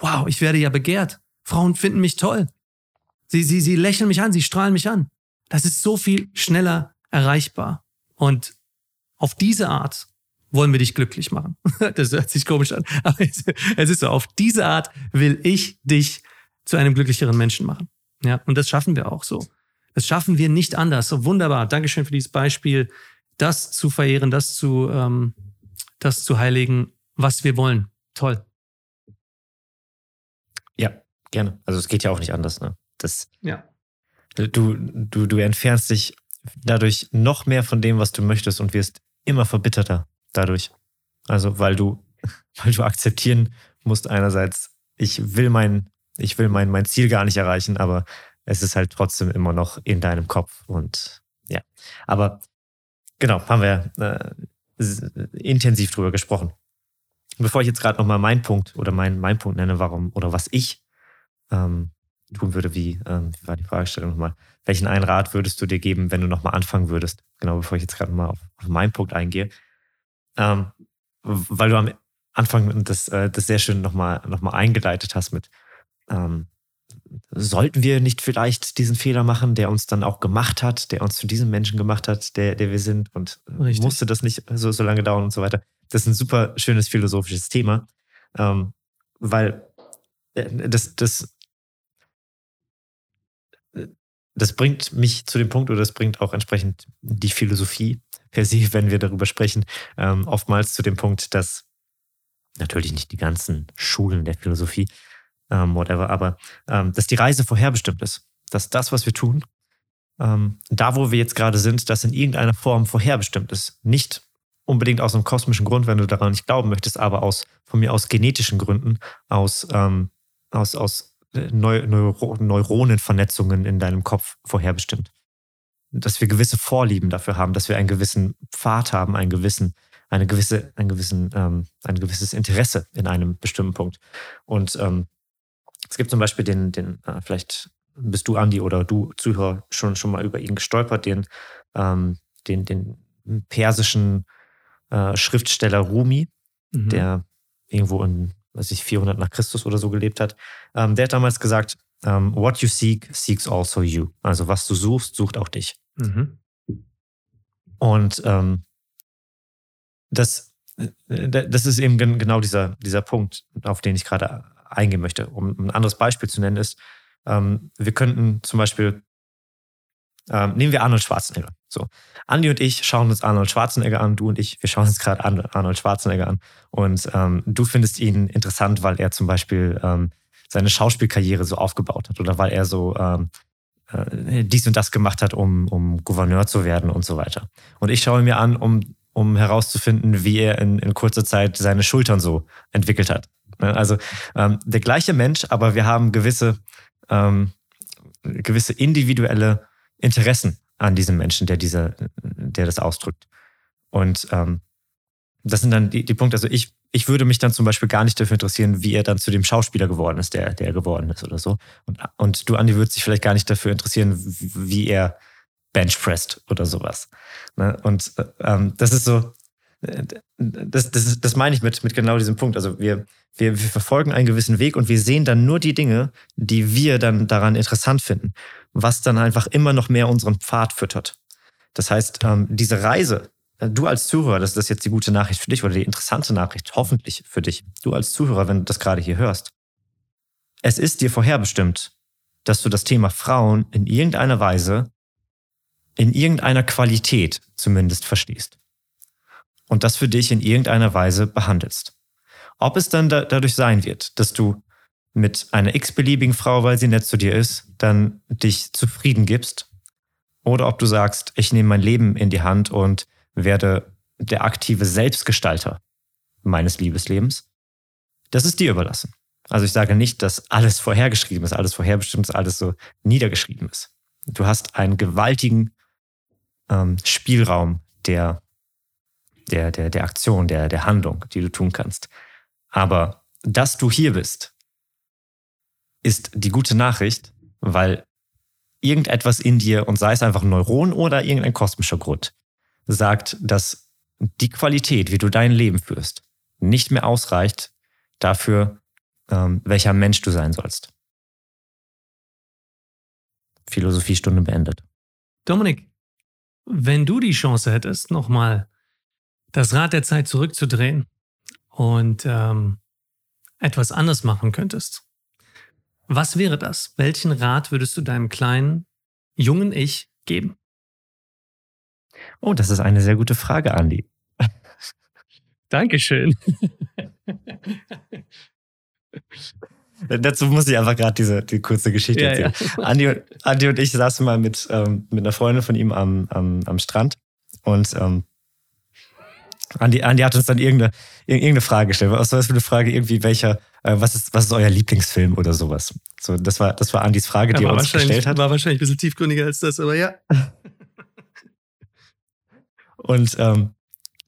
wow, ich werde ja begehrt. Frauen finden mich toll. Sie, sie, sie lächeln mich an, sie strahlen mich an. Das ist so viel schneller erreichbar. Und auf diese Art wollen wir dich glücklich machen. Das hört sich komisch an, aber es, ist so. Auf diese Art will ich dich zu einem glücklicheren Menschen machen. Ja, und das schaffen wir auch so. Das schaffen wir nicht anders. So wunderbar. Dankeschön für dieses Beispiel, das zu verehren, das zu, ähm, das zu heiligen, was wir wollen. Toll. Ja, gerne. Also es geht ja auch nicht anders. Ne? Das, ja. Du, du, du entfernst dich dadurch noch mehr von dem, was du möchtest und wirst immer verbitterter dadurch. Also, weil du, weil du akzeptieren musst einerseits, ich will mein, ich will mein, mein Ziel gar nicht erreichen, aber es ist halt trotzdem immer noch in deinem Kopf und ja. Aber genau, haben wir äh, intensiv drüber gesprochen. Bevor ich jetzt gerade nochmal meinen Punkt oder meinen mein Punkt nenne, warum oder was ich ähm, tun würde, wie, ähm, wie war die Fragestellung nochmal? Welchen einen Rat würdest du dir geben, wenn du nochmal anfangen würdest? Genau, bevor ich jetzt gerade mal auf, auf, meinen Punkt eingehe. Ähm, weil du am Anfang das, äh, das sehr schön nochmal noch mal eingeleitet hast mit, ähm, sollten wir nicht vielleicht diesen Fehler machen, der uns dann auch gemacht hat, der uns zu diesem Menschen gemacht hat, der, der wir sind und Richtig. musste das nicht so, so lange dauern und so weiter. Das ist ein super schönes philosophisches Thema, ähm, weil äh, das, das das bringt mich zu dem Punkt, oder das bringt auch entsprechend die Philosophie per se, wenn wir darüber sprechen, ähm, oftmals zu dem Punkt, dass natürlich nicht die ganzen Schulen der Philosophie, ähm, whatever, aber ähm, dass die Reise vorherbestimmt ist. Dass das, was wir tun, ähm, da, wo wir jetzt gerade sind, das in irgendeiner Form vorherbestimmt ist. Nicht unbedingt aus einem kosmischen Grund, wenn du daran nicht glauben möchtest, aber aus von mir aus genetischen Gründen, aus, ähm, aus, aus Neu Neuro Neuronenvernetzungen in deinem Kopf vorherbestimmt. Dass wir gewisse Vorlieben dafür haben, dass wir einen gewissen Pfad haben, einen gewissen, eine gewisse, ein, gewissen, ähm, ein gewisses Interesse in einem bestimmten Punkt. Und ähm, es gibt zum Beispiel den, den äh, vielleicht bist du, Andi, oder du Zuhörer schon, schon mal über ihn gestolpert, den, ähm, den, den persischen äh, Schriftsteller Rumi, mhm. der irgendwo in, weiß ich, 400 nach Christus oder so gelebt hat. Ähm, der hat damals gesagt, um, ähm, what you seek, seeks also you. Also was du suchst, sucht auch dich. Mhm. Und ähm, das, äh, das ist eben genau dieser, dieser Punkt, auf den ich gerade eingehen möchte. Um ein anderes Beispiel zu nennen, ist, ähm, wir könnten zum Beispiel, ähm, nehmen wir Arnold Schwarzenegger. So, Andi und ich schauen uns Arnold Schwarzenegger an, du und ich, wir schauen uns gerade Arnold Schwarzenegger an. Und ähm, du findest ihn interessant, weil er zum Beispiel ähm, seine Schauspielkarriere so aufgebaut hat oder weil er so ähm, äh, dies und das gemacht hat, um, um Gouverneur zu werden und so weiter. Und ich schaue mir an, um, um herauszufinden, wie er in, in kurzer Zeit seine Schultern so entwickelt hat. Ne, also ähm, der gleiche Mensch, aber wir haben gewisse, ähm, gewisse individuelle Interessen an diesem Menschen, der diese, der das ausdrückt. Und ähm, das sind dann die, die Punkte. Also ich, ich würde mich dann zum Beispiel gar nicht dafür interessieren, wie er dann zu dem Schauspieler geworden ist, der, der er geworden ist oder so. Und, und du, Andi, würdest dich vielleicht gar nicht dafür interessieren, wie er benchpresst oder sowas. Ne? Und ähm, das ist so, das, das, das meine ich mit, mit genau diesem Punkt. Also wir, wir, wir verfolgen einen gewissen Weg und wir sehen dann nur die Dinge, die wir dann daran interessant finden, was dann einfach immer noch mehr unseren Pfad füttert. Das heißt, ähm, diese Reise, äh, du als Zuhörer, das ist jetzt die gute Nachricht für dich oder die interessante Nachricht, hoffentlich für dich, du als Zuhörer, wenn du das gerade hier hörst. Es ist dir vorherbestimmt, dass du das Thema Frauen in irgendeiner Weise, in irgendeiner Qualität zumindest verstehst und das für dich in irgendeiner Weise behandelst. Ob es dann da, dadurch sein wird, dass du mit einer x-beliebigen Frau, weil sie nett zu dir ist, dann dich zufrieden gibst, oder ob du sagst, ich nehme mein Leben in die Hand und werde der aktive Selbstgestalter meines Liebeslebens, das ist dir überlassen. Also ich sage nicht, dass alles vorhergeschrieben ist, alles vorherbestimmt ist, alles so niedergeschrieben ist. Du hast einen gewaltigen ähm, Spielraum, der der, der, der Aktion, der, der Handlung, die du tun kannst. Aber dass du hier bist, ist die gute Nachricht, weil irgendetwas in dir, und sei es einfach ein Neuron oder irgendein kosmischer Grund, sagt, dass die Qualität, wie du dein Leben führst, nicht mehr ausreicht dafür, ähm, welcher Mensch du sein sollst. Philosophiestunde beendet. Dominik, wenn du die Chance hättest, nochmal das Rad der Zeit zurückzudrehen und ähm, etwas anders machen könntest, was wäre das? Welchen Rat würdest du deinem kleinen, jungen Ich geben? Oh, das ist eine sehr gute Frage, Andi. Dankeschön. Dazu muss ich einfach gerade diese die kurze Geschichte ja, erzählen. Ja. Andi, Andi, und ich saßen mal mit, ähm, mit einer Freundin von ihm am, am, am Strand und ähm, Andi, Andi hat uns dann irgendeine, irgendeine Frage gestellt. Was war das für eine Frage? Irgendwie welcher, äh, was, ist, was ist euer Lieblingsfilm oder sowas? So, das war, das war Andis Frage, die ja, er uns gestellt hat. War wahrscheinlich ein bisschen tiefgründiger als das, aber ja. und ähm,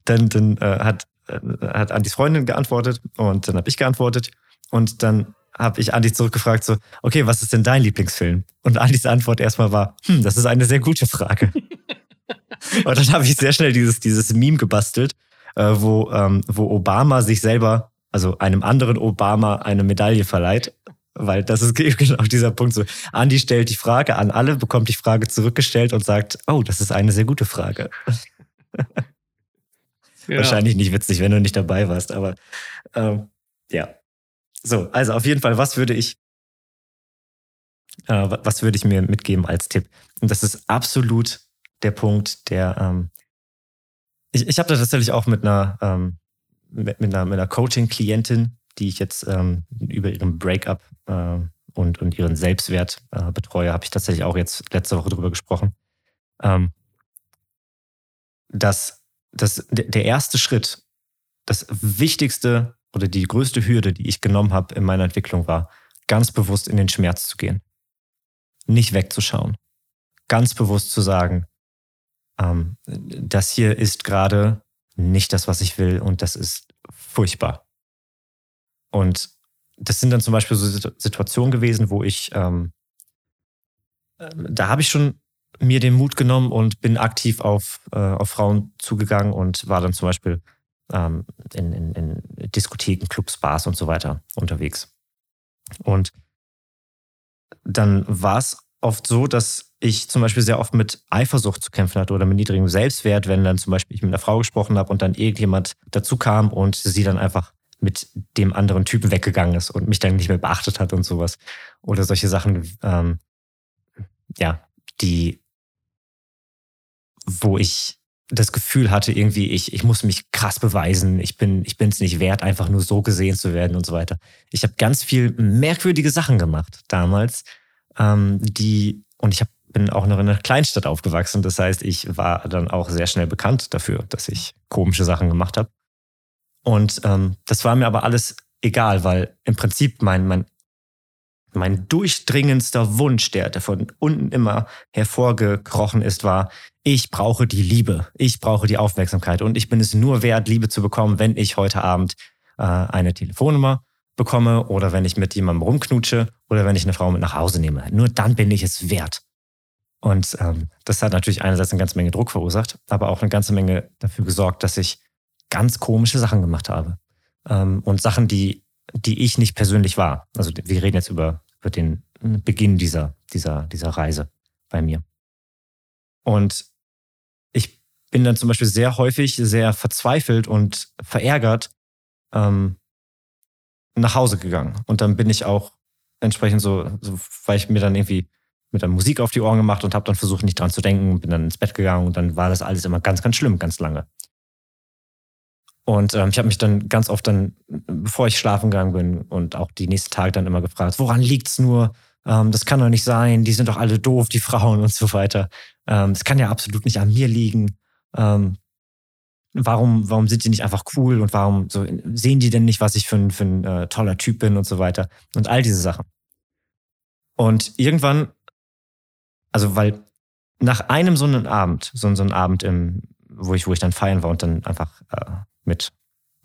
dann, dann äh, hat, äh, hat Andis Freundin geantwortet und dann habe ich geantwortet und dann habe ich Andi zurückgefragt, so, okay, was ist denn dein Lieblingsfilm? Und Andis Antwort erstmal war, hm, das ist eine sehr gute Frage. und dann habe ich sehr schnell dieses, dieses Meme gebastelt, äh, wo, ähm, wo Obama sich selber, also einem anderen Obama, eine Medaille verleiht. Weil das ist genau dieser Punkt so. Andi stellt die Frage an alle, bekommt die Frage zurückgestellt und sagt, oh, das ist eine sehr gute Frage. Ja. Wahrscheinlich nicht witzig, wenn du nicht dabei warst, aber ähm, ja. So, also auf jeden Fall, was würde ich, äh, was würde ich mir mitgeben als Tipp? Und das ist absolut der Punkt, der, ähm, ich, ich habe da tatsächlich auch mit einer, ähm, mit, mit, einer, mit einer Coaching-Klientin, die ich jetzt ähm, über ihren Breakup äh, und, und ihren Selbstwert äh, betreue, habe ich tatsächlich auch jetzt letzte Woche drüber gesprochen. Ähm, dass, dass der erste Schritt, das wichtigste oder die größte Hürde, die ich genommen habe in meiner Entwicklung war, ganz bewusst in den Schmerz zu gehen. Nicht wegzuschauen. Ganz bewusst zu sagen, ähm, das hier ist gerade nicht das, was ich will und das ist furchtbar. Und das sind dann zum Beispiel so Situationen gewesen, wo ich, ähm, da habe ich schon mir den Mut genommen und bin aktiv auf, äh, auf Frauen zugegangen und war dann zum Beispiel ähm, in, in, in Diskotheken, Clubs, Bars und so weiter unterwegs. Und dann war es oft so, dass ich zum Beispiel sehr oft mit Eifersucht zu kämpfen hatte oder mit niedrigem Selbstwert, wenn dann zum Beispiel ich mit einer Frau gesprochen habe und dann irgendjemand dazu kam und sie dann einfach mit dem anderen Typen weggegangen ist und mich dann nicht mehr beachtet hat und sowas. Oder solche Sachen, ähm, ja, die, wo ich das Gefühl hatte, irgendwie, ich, ich muss mich krass beweisen, ich bin ich bin es nicht wert, einfach nur so gesehen zu werden und so weiter. Ich habe ganz viel merkwürdige Sachen gemacht damals, ähm, die, und ich hab, bin auch noch in einer Kleinstadt aufgewachsen. Das heißt, ich war dann auch sehr schnell bekannt dafür, dass ich komische Sachen gemacht habe. Und ähm, das war mir aber alles egal, weil im Prinzip mein, mein mein durchdringendster Wunsch, der, der von unten immer hervorgekrochen ist, war, ich brauche die Liebe, ich brauche die Aufmerksamkeit und ich bin es nur wert, Liebe zu bekommen, wenn ich heute Abend äh, eine Telefonnummer bekomme oder wenn ich mit jemandem rumknutsche oder wenn ich eine Frau mit nach Hause nehme. Nur dann bin ich es wert. Und ähm, das hat natürlich einerseits eine ganze Menge Druck verursacht, aber auch eine ganze Menge dafür gesorgt, dass ich ganz komische Sachen gemacht habe. Ähm, und Sachen, die die ich nicht persönlich war. Also wir reden jetzt über, über den Beginn dieser, dieser, dieser Reise bei mir. Und ich bin dann zum Beispiel sehr häufig sehr verzweifelt und verärgert ähm, nach Hause gegangen. Und dann bin ich auch entsprechend so, so weil ich mir dann irgendwie mit der Musik auf die Ohren gemacht und habe dann versucht, nicht dran zu denken, bin dann ins Bett gegangen und dann war das alles immer ganz, ganz schlimm, ganz lange. Und ähm, ich habe mich dann ganz oft dann, bevor ich schlafen gegangen bin und auch die nächsten Tage dann immer gefragt, woran liegt's nur? Ähm, das kann doch nicht sein, die sind doch alle doof, die Frauen und so weiter. Ähm, das kann ja absolut nicht an mir liegen. Ähm, warum, warum sind die nicht einfach cool und warum so, sehen die denn nicht, was ich für ein, für ein äh, toller Typ bin und so weiter und all diese Sachen. Und irgendwann, also weil nach einem so einen Abend, so, so einen Abend, im, wo ich, wo ich dann feiern war und dann einfach äh, mit,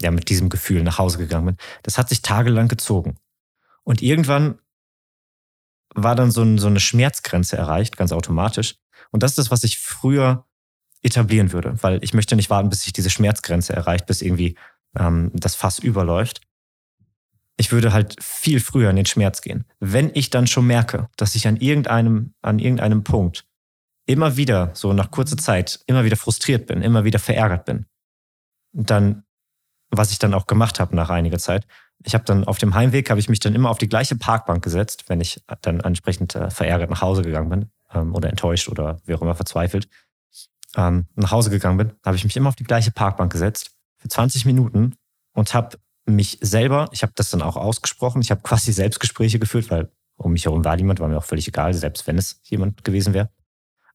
ja, mit diesem Gefühl nach Hause gegangen bin. Das hat sich tagelang gezogen. Und irgendwann war dann so, ein, so eine Schmerzgrenze erreicht, ganz automatisch. Und das ist das, was ich früher etablieren würde, weil ich möchte nicht warten, bis sich diese Schmerzgrenze erreicht, bis irgendwie ähm, das Fass überläuft. Ich würde halt viel früher in den Schmerz gehen. Wenn ich dann schon merke, dass ich an irgendeinem, an irgendeinem Punkt immer wieder, so nach kurzer Zeit, immer wieder frustriert bin, immer wieder verärgert bin, dann, was ich dann auch gemacht habe nach einiger Zeit, ich habe dann auf dem Heimweg, habe ich mich dann immer auf die gleiche Parkbank gesetzt, wenn ich dann entsprechend äh, verärgert nach Hause gegangen bin ähm, oder enttäuscht oder wie auch immer verzweifelt ähm, nach Hause gegangen bin, habe ich mich immer auf die gleiche Parkbank gesetzt für 20 Minuten und habe mich selber, ich habe das dann auch ausgesprochen, ich habe quasi Selbstgespräche geführt, weil um mich herum war niemand, war mir auch völlig egal, selbst wenn es jemand gewesen wäre.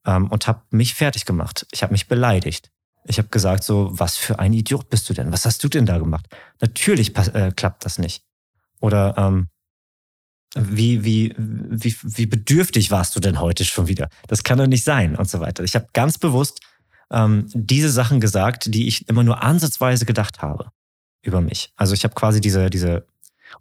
Ähm, und habe mich fertig gemacht. Ich habe mich beleidigt. Ich habe gesagt, so, was für ein Idiot bist du denn? Was hast du denn da gemacht? Natürlich äh, klappt das nicht. Oder ähm, wie, wie, wie, wie bedürftig warst du denn heute schon wieder? Das kann doch nicht sein und so weiter. Ich habe ganz bewusst ähm, diese Sachen gesagt, die ich immer nur ansatzweise gedacht habe über mich. Also ich habe quasi diese, diese,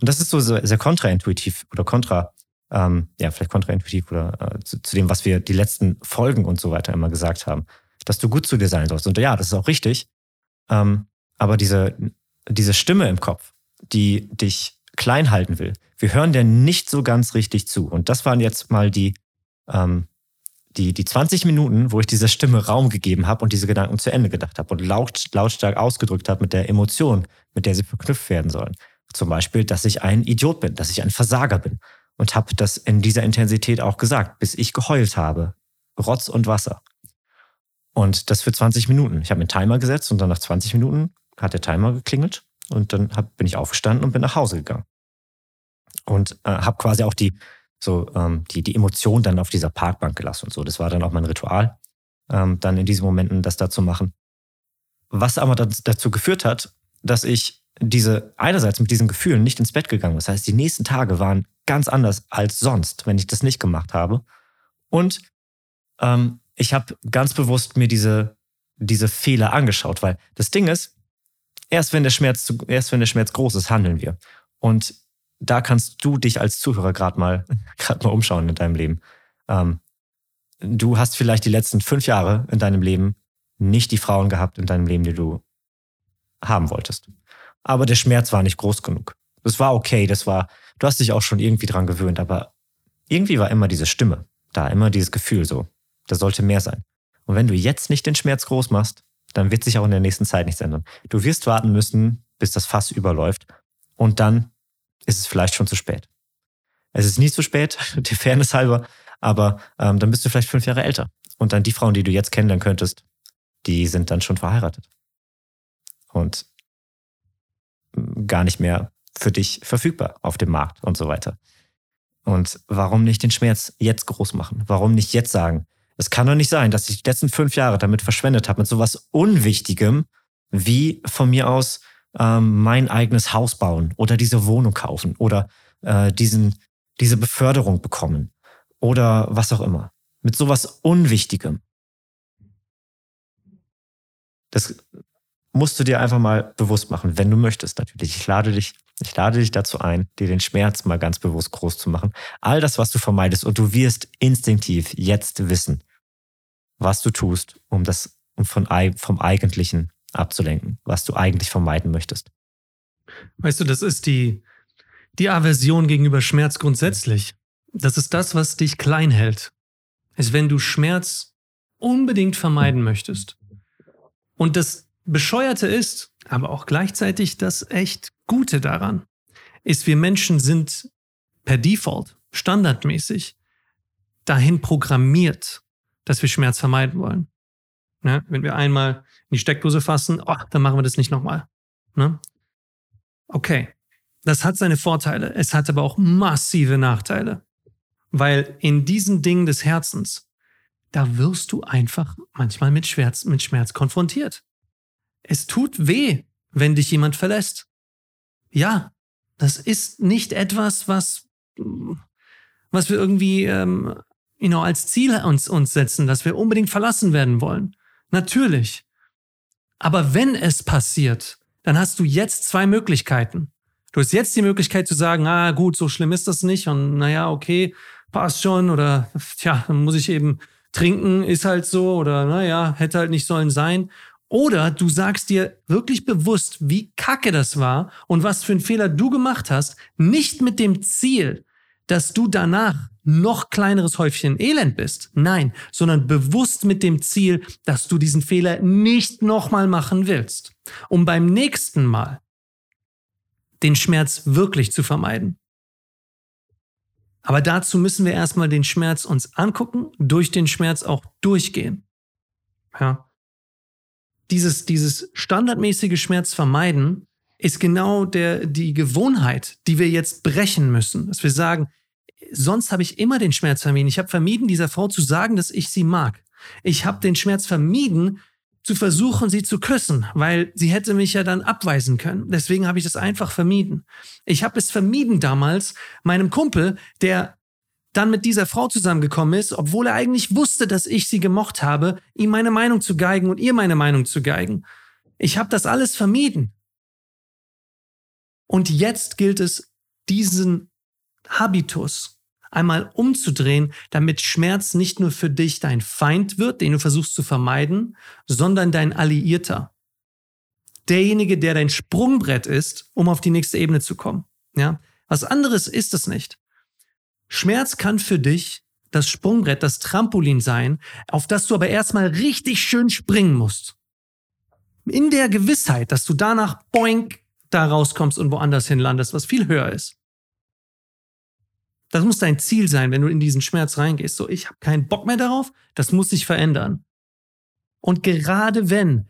und das ist so sehr, sehr kontraintuitiv oder kontra, ähm, ja, vielleicht kontraintuitiv oder äh, zu, zu dem, was wir die letzten Folgen und so weiter immer gesagt haben dass du gut zu dir sein sollst. Und ja, das ist auch richtig. Ähm, aber diese, diese Stimme im Kopf, die dich klein halten will, wir hören der nicht so ganz richtig zu. Und das waren jetzt mal die, ähm, die, die 20 Minuten, wo ich dieser Stimme Raum gegeben habe und diese Gedanken zu Ende gedacht habe und laut, lautstark ausgedrückt habe mit der Emotion, mit der sie verknüpft werden sollen. Zum Beispiel, dass ich ein Idiot bin, dass ich ein Versager bin. Und habe das in dieser Intensität auch gesagt, bis ich geheult habe. Rotz und Wasser. Und das für 20 Minuten. Ich habe einen Timer gesetzt und dann nach 20 Minuten hat der Timer geklingelt und dann hab, bin ich aufgestanden und bin nach Hause gegangen. Und äh, habe quasi auch die, so, ähm, die, die Emotion dann auf dieser Parkbank gelassen und so. Das war dann auch mein Ritual, ähm, dann in diesen Momenten das da zu machen. Was aber dazu geführt hat, dass ich diese einerseits mit diesen Gefühlen nicht ins Bett gegangen. Das heißt, die nächsten Tage waren ganz anders als sonst, wenn ich das nicht gemacht habe. Und ähm, ich habe ganz bewusst mir diese, diese Fehler angeschaut, weil das Ding ist, erst wenn der Schmerz, erst wenn der Schmerz groß ist, handeln wir. Und da kannst du dich als Zuhörer gerade mal, gerade mal umschauen in deinem Leben. Ähm, du hast vielleicht die letzten fünf Jahre in deinem Leben nicht die Frauen gehabt in deinem Leben, die du haben wolltest. Aber der Schmerz war nicht groß genug. Das war okay, das war, du hast dich auch schon irgendwie dran gewöhnt, aber irgendwie war immer diese Stimme da, immer dieses Gefühl so. Da sollte mehr sein. Und wenn du jetzt nicht den Schmerz groß machst, dann wird sich auch in der nächsten Zeit nichts ändern. Du wirst warten müssen, bis das Fass überläuft. Und dann ist es vielleicht schon zu spät. Es ist nie zu spät, die Fairness halber, aber ähm, dann bist du vielleicht fünf Jahre älter. Und dann die Frauen, die du jetzt kennenlernen könntest, die sind dann schon verheiratet. Und gar nicht mehr für dich verfügbar auf dem Markt und so weiter. Und warum nicht den Schmerz jetzt groß machen? Warum nicht jetzt sagen, es kann doch nicht sein, dass ich die letzten fünf Jahre damit verschwendet habe, mit sowas Unwichtigem wie von mir aus ähm, mein eigenes Haus bauen oder diese Wohnung kaufen oder äh, diesen, diese Beförderung bekommen oder was auch immer. Mit sowas Unwichtigem. Das musst du dir einfach mal bewusst machen, wenn du möchtest natürlich. Ich lade dich, ich lade dich dazu ein, dir den Schmerz mal ganz bewusst groß zu machen. All das, was du vermeidest und du wirst instinktiv jetzt wissen, was du tust, um das um von, vom Eigentlichen abzulenken, was du eigentlich vermeiden möchtest. Weißt du, das ist die, die Aversion gegenüber Schmerz grundsätzlich. Das ist das, was dich klein hält. Ist, wenn du Schmerz unbedingt vermeiden möchtest. Und das Bescheuerte ist, aber auch gleichzeitig das echt Gute daran, ist, wir Menschen sind per Default, standardmäßig, dahin programmiert, dass wir Schmerz vermeiden wollen. Ne? Wenn wir einmal in die Steckdose fassen, oh, dann machen wir das nicht nochmal. Ne? Okay, das hat seine Vorteile. Es hat aber auch massive Nachteile. Weil in diesen Dingen des Herzens, da wirst du einfach manchmal mit Schmerz, mit Schmerz konfrontiert. Es tut weh, wenn dich jemand verlässt. Ja, das ist nicht etwas, was, was wir irgendwie ähm, you know, als Ziel uns, uns setzen, dass wir unbedingt verlassen werden wollen. Natürlich. Aber wenn es passiert, dann hast du jetzt zwei Möglichkeiten. Du hast jetzt die Möglichkeit zu sagen, ah gut, so schlimm ist das nicht und naja, okay, passt schon oder tja, dann muss ich eben trinken, ist halt so oder naja, hätte halt nicht sollen sein. Oder du sagst dir wirklich bewusst, wie kacke das war und was für einen Fehler du gemacht hast, nicht mit dem Ziel, dass du danach noch kleineres Häufchen Elend bist. Nein, sondern bewusst mit dem Ziel, dass du diesen Fehler nicht nochmal machen willst, um beim nächsten Mal den Schmerz wirklich zu vermeiden. Aber dazu müssen wir erstmal den Schmerz uns angucken, durch den Schmerz auch durchgehen. Ja dieses, dieses standardmäßige Schmerz vermeiden ist genau der, die Gewohnheit, die wir jetzt brechen müssen. Dass wir sagen, sonst habe ich immer den Schmerz vermieden. Ich habe vermieden, dieser Frau zu sagen, dass ich sie mag. Ich habe den Schmerz vermieden, zu versuchen, sie zu küssen, weil sie hätte mich ja dann abweisen können. Deswegen habe ich das einfach vermieden. Ich habe es vermieden damals, meinem Kumpel, der dann mit dieser Frau zusammengekommen ist, obwohl er eigentlich wusste, dass ich sie gemocht habe, ihm meine Meinung zu geigen und ihr meine Meinung zu geigen. Ich habe das alles vermieden. Und jetzt gilt es, diesen Habitus einmal umzudrehen, damit Schmerz nicht nur für dich dein Feind wird, den du versuchst zu vermeiden, sondern dein Alliierter. Derjenige, der dein Sprungbrett ist, um auf die nächste Ebene zu kommen. Ja? Was anderes ist es nicht. Schmerz kann für dich das Sprungbrett, das Trampolin sein, auf das du aber erstmal richtig schön springen musst. In der Gewissheit, dass du danach boink da rauskommst und woanders hinlandest, was viel höher ist. Das muss dein Ziel sein, wenn du in diesen Schmerz reingehst. So, ich habe keinen Bock mehr darauf, das muss sich verändern. Und gerade wenn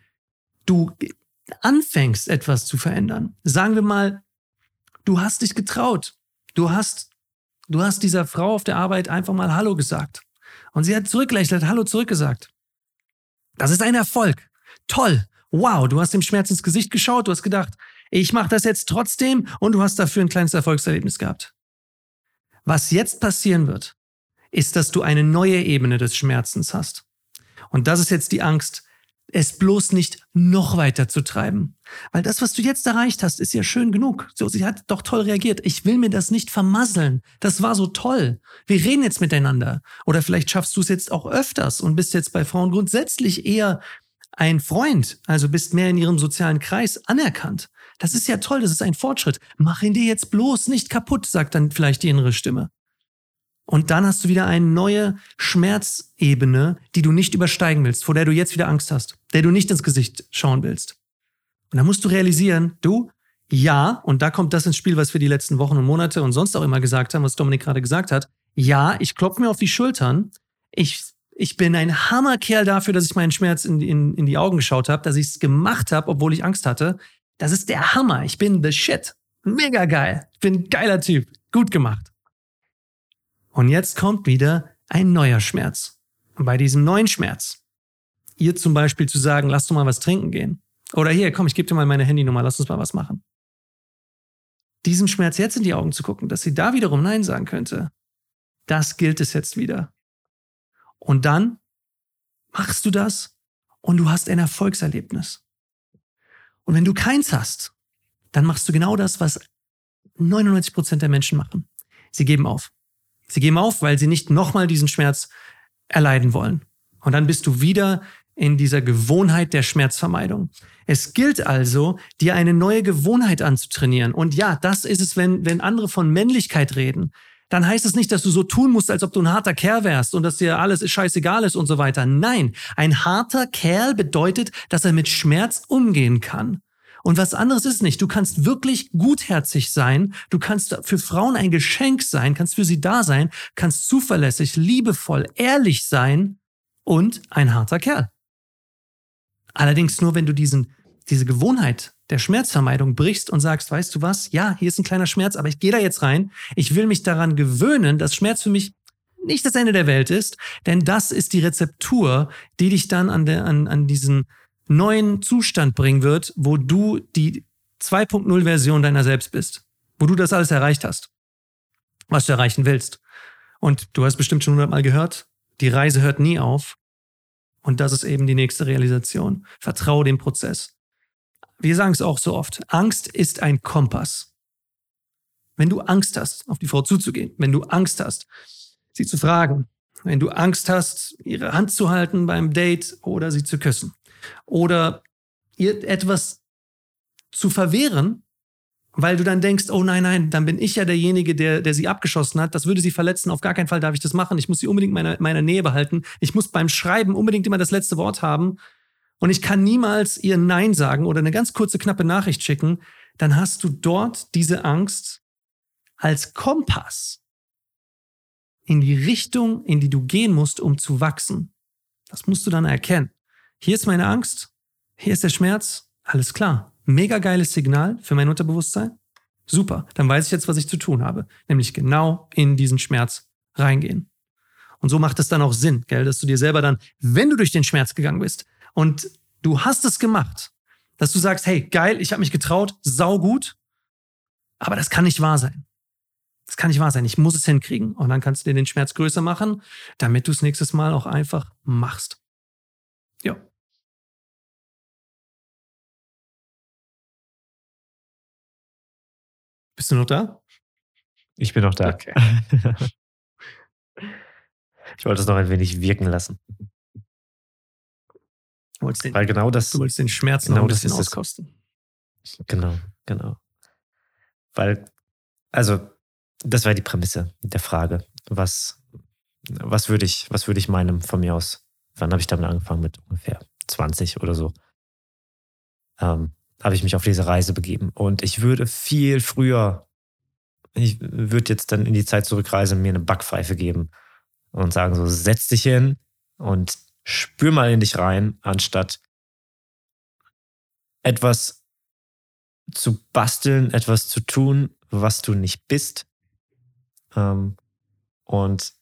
du anfängst, etwas zu verändern, sagen wir mal, du hast dich getraut, du hast Du hast dieser Frau auf der Arbeit einfach mal Hallo gesagt. Und sie hat zurückgelächelt, Hallo zurückgesagt. Das ist ein Erfolg. Toll. Wow, du hast dem Schmerz ins Gesicht geschaut, du hast gedacht, ich mache das jetzt trotzdem und du hast dafür ein kleines Erfolgserlebnis gehabt. Was jetzt passieren wird, ist, dass du eine neue Ebene des Schmerzens hast. Und das ist jetzt die Angst, es bloß nicht noch weiter zu treiben. Weil das, was du jetzt erreicht hast, ist ja schön genug. So, sie hat doch toll reagiert. Ich will mir das nicht vermasseln. Das war so toll. Wir reden jetzt miteinander. Oder vielleicht schaffst du es jetzt auch öfters und bist jetzt bei Frauen grundsätzlich eher ein Freund, also bist mehr in ihrem sozialen Kreis anerkannt. Das ist ja toll, das ist ein Fortschritt. Mach ihn dir jetzt bloß nicht kaputt, sagt dann vielleicht die innere Stimme. Und dann hast du wieder eine neue Schmerzebene, die du nicht übersteigen willst, vor der du jetzt wieder Angst hast, der du nicht ins Gesicht schauen willst. Und dann musst du realisieren, du, ja, und da kommt das ins Spiel, was wir die letzten Wochen und Monate und sonst auch immer gesagt haben, was Dominik gerade gesagt hat. Ja, ich klopfe mir auf die Schultern. Ich, ich bin ein Hammerkerl dafür, dass ich meinen Schmerz in, in, in die Augen geschaut habe, dass ich es gemacht habe, obwohl ich Angst hatte. Das ist der Hammer. Ich bin the shit. Mega geil. Ich bin ein geiler Typ. Gut gemacht. Und jetzt kommt wieder ein neuer Schmerz. Und bei diesem neuen Schmerz, ihr zum Beispiel zu sagen, lass doch mal was trinken gehen. Oder hier, komm, ich gebe dir mal meine Handynummer, lass uns mal was machen. Diesem Schmerz jetzt in die Augen zu gucken, dass sie da wiederum Nein sagen könnte, das gilt es jetzt wieder. Und dann machst du das und du hast ein Erfolgserlebnis. Und wenn du keins hast, dann machst du genau das, was 99 Prozent der Menschen machen. Sie geben auf. Sie geben auf, weil sie nicht nochmal diesen Schmerz erleiden wollen. Und dann bist du wieder in dieser Gewohnheit der Schmerzvermeidung. Es gilt also, dir eine neue Gewohnheit anzutrainieren. Und ja, das ist es, wenn, wenn andere von Männlichkeit reden. Dann heißt es nicht, dass du so tun musst, als ob du ein harter Kerl wärst und dass dir alles scheißegal ist und so weiter. Nein, ein harter Kerl bedeutet, dass er mit Schmerz umgehen kann. Und was anderes ist nicht. Du kannst wirklich gutherzig sein. Du kannst für Frauen ein Geschenk sein, kannst für sie da sein, kannst zuverlässig, liebevoll, ehrlich sein und ein harter Kerl. Allerdings nur, wenn du diesen, diese Gewohnheit der Schmerzvermeidung brichst und sagst, weißt du was? Ja, hier ist ein kleiner Schmerz, aber ich gehe da jetzt rein. Ich will mich daran gewöhnen, dass Schmerz für mich nicht das Ende der Welt ist, denn das ist die Rezeptur, die dich dann an, der, an, an diesen neuen Zustand bringen wird, wo du die 2.0 Version deiner selbst bist, wo du das alles erreicht hast, was du erreichen willst. Und du hast bestimmt schon hundertmal gehört, die Reise hört nie auf. Und das ist eben die nächste Realisation. Vertraue dem Prozess. Wir sagen es auch so oft. Angst ist ein Kompass. Wenn du Angst hast, auf die Frau zuzugehen, wenn du Angst hast, sie zu fragen, wenn du Angst hast, ihre Hand zu halten beim Date oder sie zu küssen, oder ihr etwas zu verwehren, weil du dann denkst, oh nein, nein, dann bin ich ja derjenige, der, der sie abgeschossen hat. Das würde sie verletzen. Auf gar keinen Fall darf ich das machen. Ich muss sie unbedingt meiner, meiner Nähe behalten. Ich muss beim Schreiben unbedingt immer das letzte Wort haben. Und ich kann niemals ihr Nein sagen oder eine ganz kurze, knappe Nachricht schicken. Dann hast du dort diese Angst als Kompass in die Richtung, in die du gehen musst, um zu wachsen. Das musst du dann erkennen. Hier ist meine Angst, hier ist der Schmerz, alles klar. Mega geiles Signal für mein Unterbewusstsein. Super, dann weiß ich jetzt, was ich zu tun habe, nämlich genau in diesen Schmerz reingehen. Und so macht es dann auch Sinn, gell, dass du dir selber dann, wenn du durch den Schmerz gegangen bist und du hast es gemacht, dass du sagst, hey, geil, ich habe mich getraut, sau gut, aber das kann nicht wahr sein. Das kann nicht wahr sein. Ich muss es hinkriegen. Und dann kannst du dir den Schmerz größer machen, damit du es nächstes Mal auch einfach machst. Ja. Bist du noch da? Ich bin noch da. Okay. ich wollte es noch ein wenig wirken lassen. Du den, Weil genau das. Du wolltest den Schmerz genau noch ein bisschen das auskosten. Genau, genau. Weil, also, das war die Prämisse der Frage. Was, was würde ich, was würde ich meinem von mir aus? Wann habe ich damit angefangen? Mit ungefähr 20 oder so. Ähm, habe ich mich auf diese Reise begeben. Und ich würde viel früher, ich würde jetzt dann in die Zeit zurückreisen, mir eine Backpfeife geben und sagen so, setz dich hin und spür mal in dich rein, anstatt etwas zu basteln, etwas zu tun, was du nicht bist. Ähm, und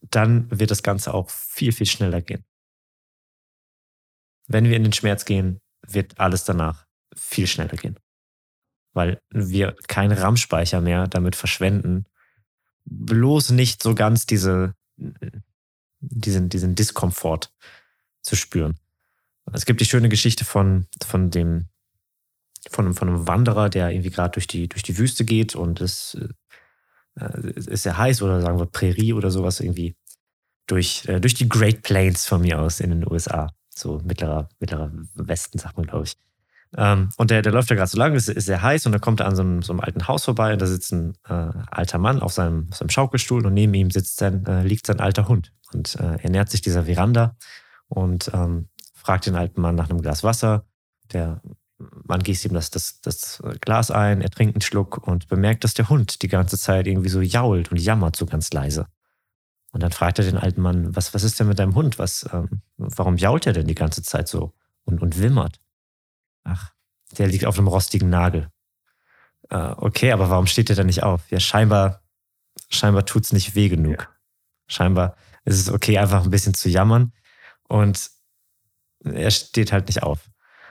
dann wird das Ganze auch viel, viel schneller gehen. Wenn wir in den Schmerz gehen, wird alles danach viel schneller gehen. Weil wir keinen RAM-Speicher mehr damit verschwenden, bloß nicht so ganz diese, diesen, diesen Diskomfort zu spüren. Es gibt die schöne Geschichte von, von dem, von, von einem Wanderer, der irgendwie gerade durch die, durch die Wüste geht und es äh, ist sehr heiß oder sagen wir Prärie oder sowas irgendwie durch, äh, durch die Great Plains von mir aus in den USA. So mittlerer, mittlerer Westen, sagt man, glaube ich. Ähm, und der, der läuft ja gerade so lang, ist, ist sehr heiß und dann kommt er an so einem, so einem alten Haus vorbei und da sitzt ein äh, alter Mann auf seinem, auf seinem Schaukelstuhl und neben ihm sitzt sein, äh, liegt sein alter Hund. Und äh, er nähert sich dieser Veranda und ähm, fragt den alten Mann nach einem Glas Wasser. Der Mann gießt ihm das, das, das Glas ein, er trinkt einen Schluck und bemerkt, dass der Hund die ganze Zeit irgendwie so jault und jammert so ganz leise. Und dann fragt er den alten Mann, was, was ist denn mit deinem Hund? Was, ähm, warum jault er denn die ganze Zeit so und, und wimmert? Ach, der liegt auf einem rostigen Nagel. Äh, okay, aber warum steht er da nicht auf? Ja, scheinbar, scheinbar tut's nicht weh genug. Ja. Scheinbar ist es okay, einfach ein bisschen zu jammern. Und er steht halt nicht auf.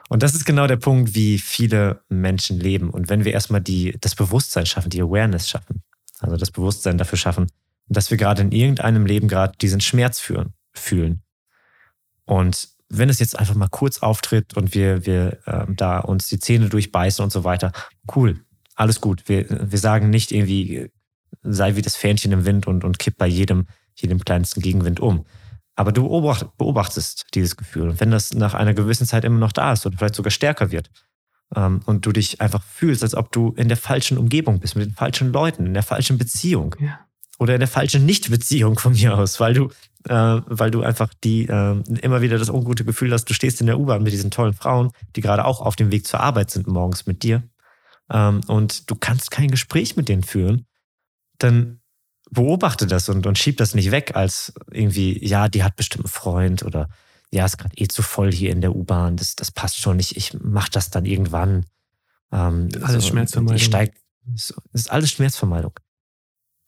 Und das ist genau der Punkt, wie viele Menschen leben. Und wenn wir erstmal die, das Bewusstsein schaffen, die Awareness schaffen, also das Bewusstsein dafür schaffen, dass wir gerade in irgendeinem Leben gerade diesen Schmerz führen, fühlen. Und wenn es jetzt einfach mal kurz auftritt und wir, wir ähm, da uns die Zähne durchbeißen und so weiter, cool, alles gut. Wir, wir sagen nicht irgendwie, sei wie das Fähnchen im Wind und, und kipp bei jedem, jedem kleinsten Gegenwind um. Aber du beobachtest dieses Gefühl. Und wenn das nach einer gewissen Zeit immer noch da ist oder vielleicht sogar stärker wird ähm, und du dich einfach fühlst, als ob du in der falschen Umgebung bist, mit den falschen Leuten, in der falschen Beziehung ja. oder in der falschen Nichtbeziehung von mir aus, weil du, äh, weil du einfach die äh, immer wieder das ungute Gefühl hast, du stehst in der U-Bahn mit diesen tollen Frauen, die gerade auch auf dem Weg zur Arbeit sind morgens mit dir ähm, und du kannst kein Gespräch mit denen führen, dann beobachte das und, und schieb das nicht weg als irgendwie, ja, die hat bestimmt einen Freund oder ja, ist gerade eh zu voll hier in der U-Bahn, das, das passt schon nicht, ich mach das dann irgendwann. Ähm, alles so, Schmerzvermeidung. Ich steig, das ist alles Schmerzvermeidung.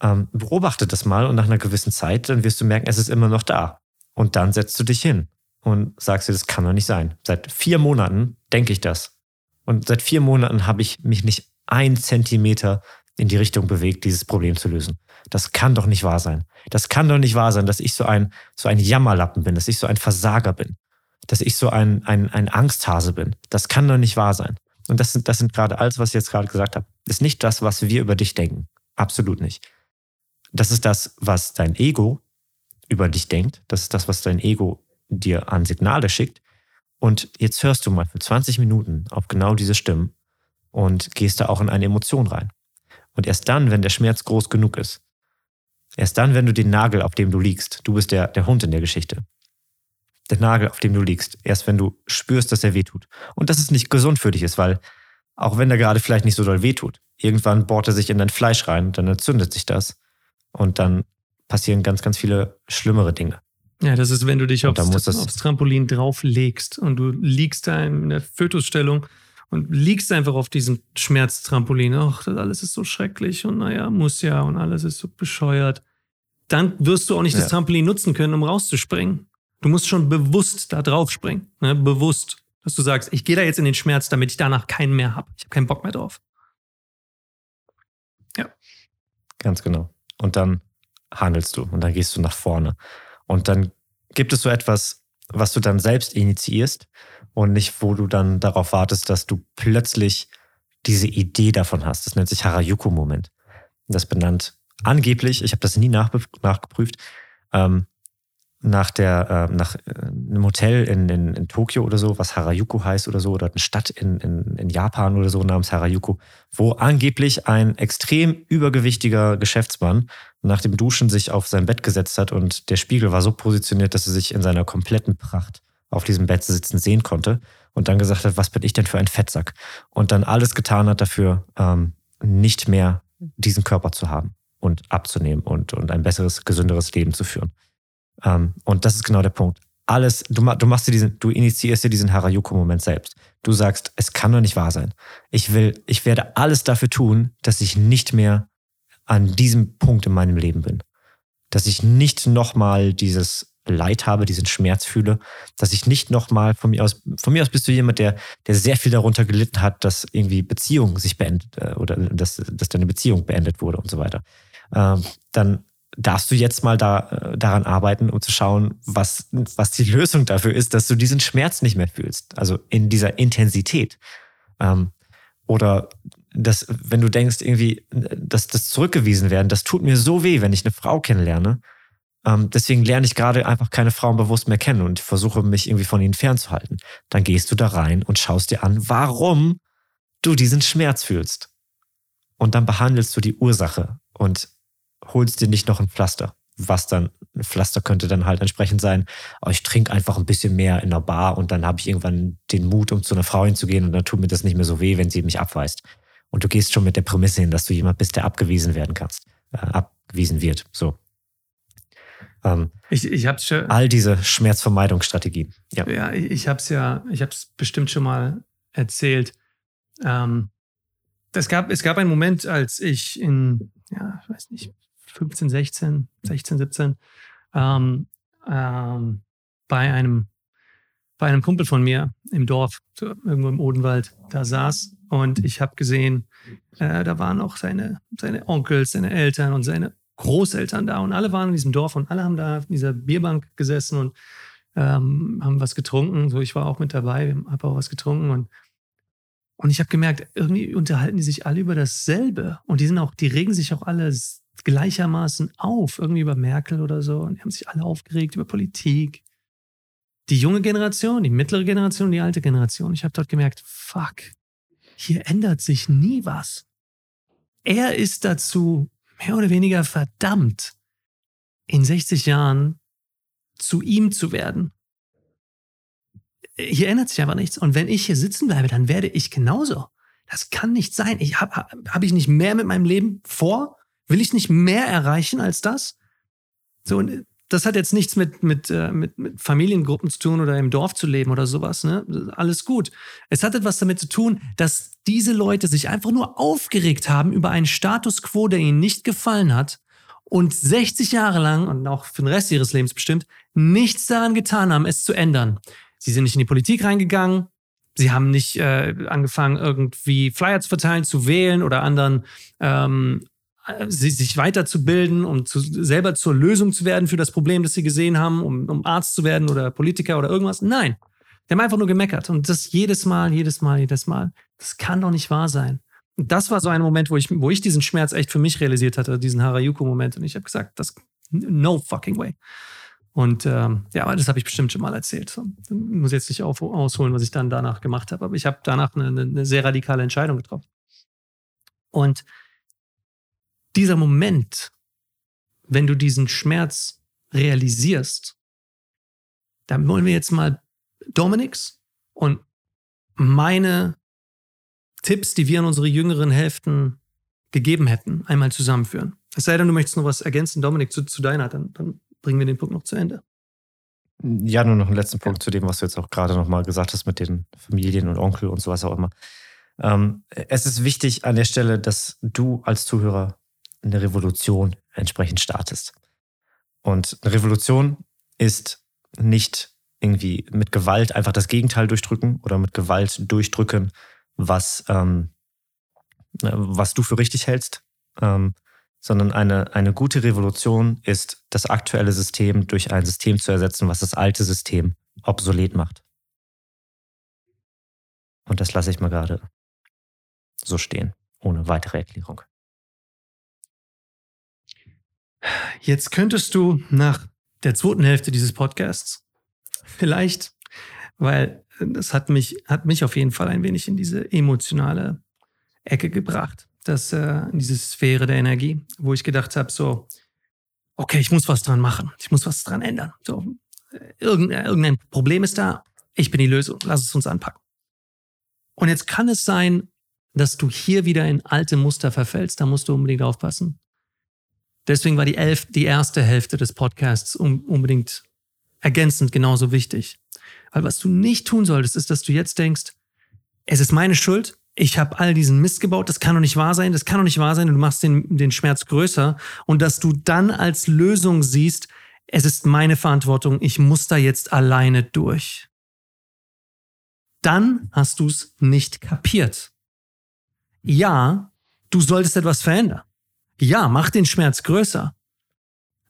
Ähm, beobachte das mal und nach einer gewissen Zeit, dann wirst du merken, es ist immer noch da. Und dann setzt du dich hin und sagst dir, das kann doch nicht sein. Seit vier Monaten denke ich das. Und seit vier Monaten habe ich mich nicht ein Zentimeter in die Richtung bewegt, dieses Problem zu lösen. Das kann doch nicht wahr sein. Das kann doch nicht wahr sein, dass ich so ein, so ein Jammerlappen bin, dass ich so ein Versager bin, dass ich so ein, ein, ein Angsthase bin. Das kann doch nicht wahr sein. Und das sind, das sind gerade alles, was ich jetzt gerade gesagt habe, ist nicht das, was wir über dich denken. Absolut nicht. Das ist das, was dein Ego über dich denkt. Das ist das, was dein Ego dir an Signale schickt. Und jetzt hörst du mal für 20 Minuten auf genau diese Stimmen und gehst da auch in eine Emotion rein. Und erst dann, wenn der Schmerz groß genug ist, Erst dann, wenn du den Nagel, auf dem du liegst, du bist der, der Hund in der Geschichte, der Nagel, auf dem du liegst, erst wenn du spürst, dass er wehtut. Und dass es nicht gesund für dich ist, weil auch wenn er gerade vielleicht nicht so doll wehtut, irgendwann bohrt er sich in dein Fleisch rein, dann entzündet sich das und dann passieren ganz, ganz viele schlimmere Dinge. Ja, das ist, wenn du dich aufs, aufs Trampolin drauflegst und du liegst da in der Fötusstellung und liegst einfach auf diesem Schmerztrampolin. Ach, das alles ist so schrecklich und naja, muss ja und alles ist so bescheuert. Dann wirst du auch nicht ja. das Trampolin nutzen können, um rauszuspringen. Du musst schon bewusst da drauf springen. Ne? Bewusst. Dass du sagst, ich gehe da jetzt in den Schmerz, damit ich danach keinen mehr habe. Ich habe keinen Bock mehr drauf. Ja. Ganz genau. Und dann handelst du und dann gehst du nach vorne. Und dann gibt es so etwas, was du dann selbst initiierst und nicht, wo du dann darauf wartest, dass du plötzlich diese Idee davon hast. Das nennt sich Harajuku-Moment. Das benannt angeblich, ich habe das nie nachgeprüft, ähm, nach der, äh, nach äh, einem Hotel in, in, in Tokio oder so, was Harajuku heißt oder so, oder eine Stadt in, in, in Japan oder so namens Harajuku, wo angeblich ein extrem übergewichtiger Geschäftsmann nach dem Duschen sich auf sein Bett gesetzt hat und der Spiegel war so positioniert, dass er sich in seiner kompletten Pracht auf diesem Bett sitzen sehen konnte und dann gesagt hat, was bin ich denn für ein Fettsack? Und dann alles getan hat dafür, ähm, nicht mehr diesen Körper zu haben und abzunehmen und, und ein besseres, gesünderes Leben zu führen. Ähm, und das ist genau der Punkt. Alles, du, du machst dir diesen, du initiierst dir diesen Harajuku-Moment selbst. Du sagst, es kann doch nicht wahr sein. Ich will, ich werde alles dafür tun, dass ich nicht mehr an diesem Punkt in meinem Leben bin. Dass ich nicht nochmal dieses Leid habe, diesen Schmerz fühle, dass ich nicht nochmal von mir aus, von mir aus bist du jemand, der, der sehr viel darunter gelitten hat, dass irgendwie Beziehung sich beendet äh, oder dass, dass deine Beziehung beendet wurde und so weiter. äh, dann darfst du jetzt mal da, äh, daran arbeiten, um zu schauen, was, was die Lösung dafür ist, dass du diesen Schmerz nicht mehr fühlst. Also in dieser Intensität. Ähm, oder dass, wenn du denkst, irgendwie, dass das zurückgewiesen werden, das tut mir so weh, wenn ich eine Frau kennenlerne. Ähm, deswegen lerne ich gerade einfach keine Frauen bewusst mehr kennen und versuche mich irgendwie von ihnen fernzuhalten. Dann gehst du da rein und schaust dir an, warum du diesen Schmerz fühlst. Und dann behandelst du die Ursache und holst dir nicht noch ein Pflaster. Was dann, ein Pflaster könnte dann halt entsprechend sein, oh, ich trinke einfach ein bisschen mehr in der Bar und dann habe ich irgendwann den Mut, um zu einer Frau hinzugehen und dann tut mir das nicht mehr so weh, wenn sie mich abweist. Und du gehst schon mit der Prämisse hin, dass du jemand bist, der abgewiesen werden kannst, äh, abgewiesen wird. So. Ähm, ich, ich hab's schon, all diese Schmerzvermeidungsstrategien. Ja, ja ich habe es ja, ich habe es bestimmt schon mal erzählt. Ähm, es, gab, es gab einen Moment, als ich in, ja, ich weiß nicht, 15, 16, 16, 17, ähm, ähm, bei einem bei einem Kumpel von mir im Dorf, irgendwo im Odenwald, da saß und ich habe gesehen, äh, da waren auch seine, seine Onkels, seine Eltern und seine Großeltern da und alle waren in diesem Dorf und alle haben da auf dieser Bierbank gesessen und ähm, haben was getrunken. So, ich war auch mit dabei, habe auch was getrunken und und ich habe gemerkt, irgendwie unterhalten die sich alle über dasselbe und die sind auch, die regen sich auch alle gleichermaßen auf, irgendwie über Merkel oder so und die haben sich alle aufgeregt über Politik. Die junge Generation, die mittlere Generation, die alte Generation. Ich habe dort gemerkt, fuck, hier ändert sich nie was. Er ist dazu mehr oder weniger verdammt, in 60 Jahren zu ihm zu werden. Hier ändert sich einfach nichts. Und wenn ich hier sitzen bleibe, dann werde ich genauso. Das kann nicht sein. Ich habe hab ich nicht mehr mit meinem Leben vor? Will ich nicht mehr erreichen als das? So, und das hat jetzt nichts mit, mit, äh, mit, mit Familiengruppen zu tun oder im Dorf zu leben oder sowas. Ne? Alles gut. Es hat etwas damit zu tun, dass diese Leute sich einfach nur aufgeregt haben über einen Status quo, der ihnen nicht gefallen hat und 60 Jahre lang und auch für den Rest ihres Lebens bestimmt nichts daran getan haben, es zu ändern. Sie sind nicht in die Politik reingegangen. Sie haben nicht äh, angefangen, irgendwie Flyer zu verteilen, zu wählen oder anderen ähm, sich weiterzubilden und zu, selber zur Lösung zu werden für das Problem, das sie gesehen haben, um, um Arzt zu werden oder Politiker oder irgendwas. Nein. Die haben einfach nur gemeckert. Und das jedes Mal, jedes Mal, jedes Mal. Das kann doch nicht wahr sein. Und das war so ein Moment, wo ich, wo ich diesen Schmerz echt für mich realisiert hatte, diesen Harajuku-Moment. Und ich habe gesagt, das no fucking way. Und ähm, ja, aber das habe ich bestimmt schon mal erzählt. So, muss jetzt nicht auf, ausholen, was ich dann danach gemacht habe. Aber ich habe danach eine, eine sehr radikale Entscheidung getroffen. Und dieser Moment, wenn du diesen Schmerz realisierst, dann wollen wir jetzt mal Dominics und meine Tipps, die wir an unsere jüngeren Hälften gegeben hätten, einmal zusammenführen. Es sei denn, du möchtest noch was ergänzen, Dominik, zu, zu deiner, dann, dann bringen wir den Punkt noch zu Ende. Ja, nur noch einen letzten Punkt zu dem, was du jetzt auch gerade nochmal gesagt hast mit den Familien und Onkel und sowas auch immer. Ähm, es ist wichtig an der Stelle, dass du als Zuhörer eine Revolution entsprechend startest. Und eine Revolution ist nicht irgendwie mit Gewalt einfach das Gegenteil durchdrücken oder mit Gewalt durchdrücken, was, ähm, was du für richtig hältst, ähm, sondern eine, eine gute Revolution ist, das aktuelle System durch ein System zu ersetzen, was das alte System obsolet macht. Und das lasse ich mal gerade so stehen, ohne weitere Erklärung. Jetzt könntest du nach der zweiten Hälfte dieses Podcasts vielleicht, weil das hat mich, hat mich auf jeden Fall ein wenig in diese emotionale Ecke gebracht, das, äh, in diese Sphäre der Energie, wo ich gedacht habe, so, okay, ich muss was dran machen, ich muss was dran ändern. So, irgendein, irgendein Problem ist da, ich bin die Lösung, lass es uns anpacken. Und jetzt kann es sein, dass du hier wieder in alte Muster verfällst, da musst du unbedingt aufpassen. Deswegen war die, elf, die erste Hälfte des Podcasts um, unbedingt ergänzend genauso wichtig. Weil was du nicht tun solltest, ist, dass du jetzt denkst, es ist meine Schuld, ich habe all diesen Mist gebaut, das kann doch nicht wahr sein, das kann doch nicht wahr sein, und du machst den, den Schmerz größer und dass du dann als Lösung siehst, es ist meine Verantwortung, ich muss da jetzt alleine durch. Dann hast du es nicht kapiert. Ja, du solltest etwas verändern. Ja, mach den Schmerz größer.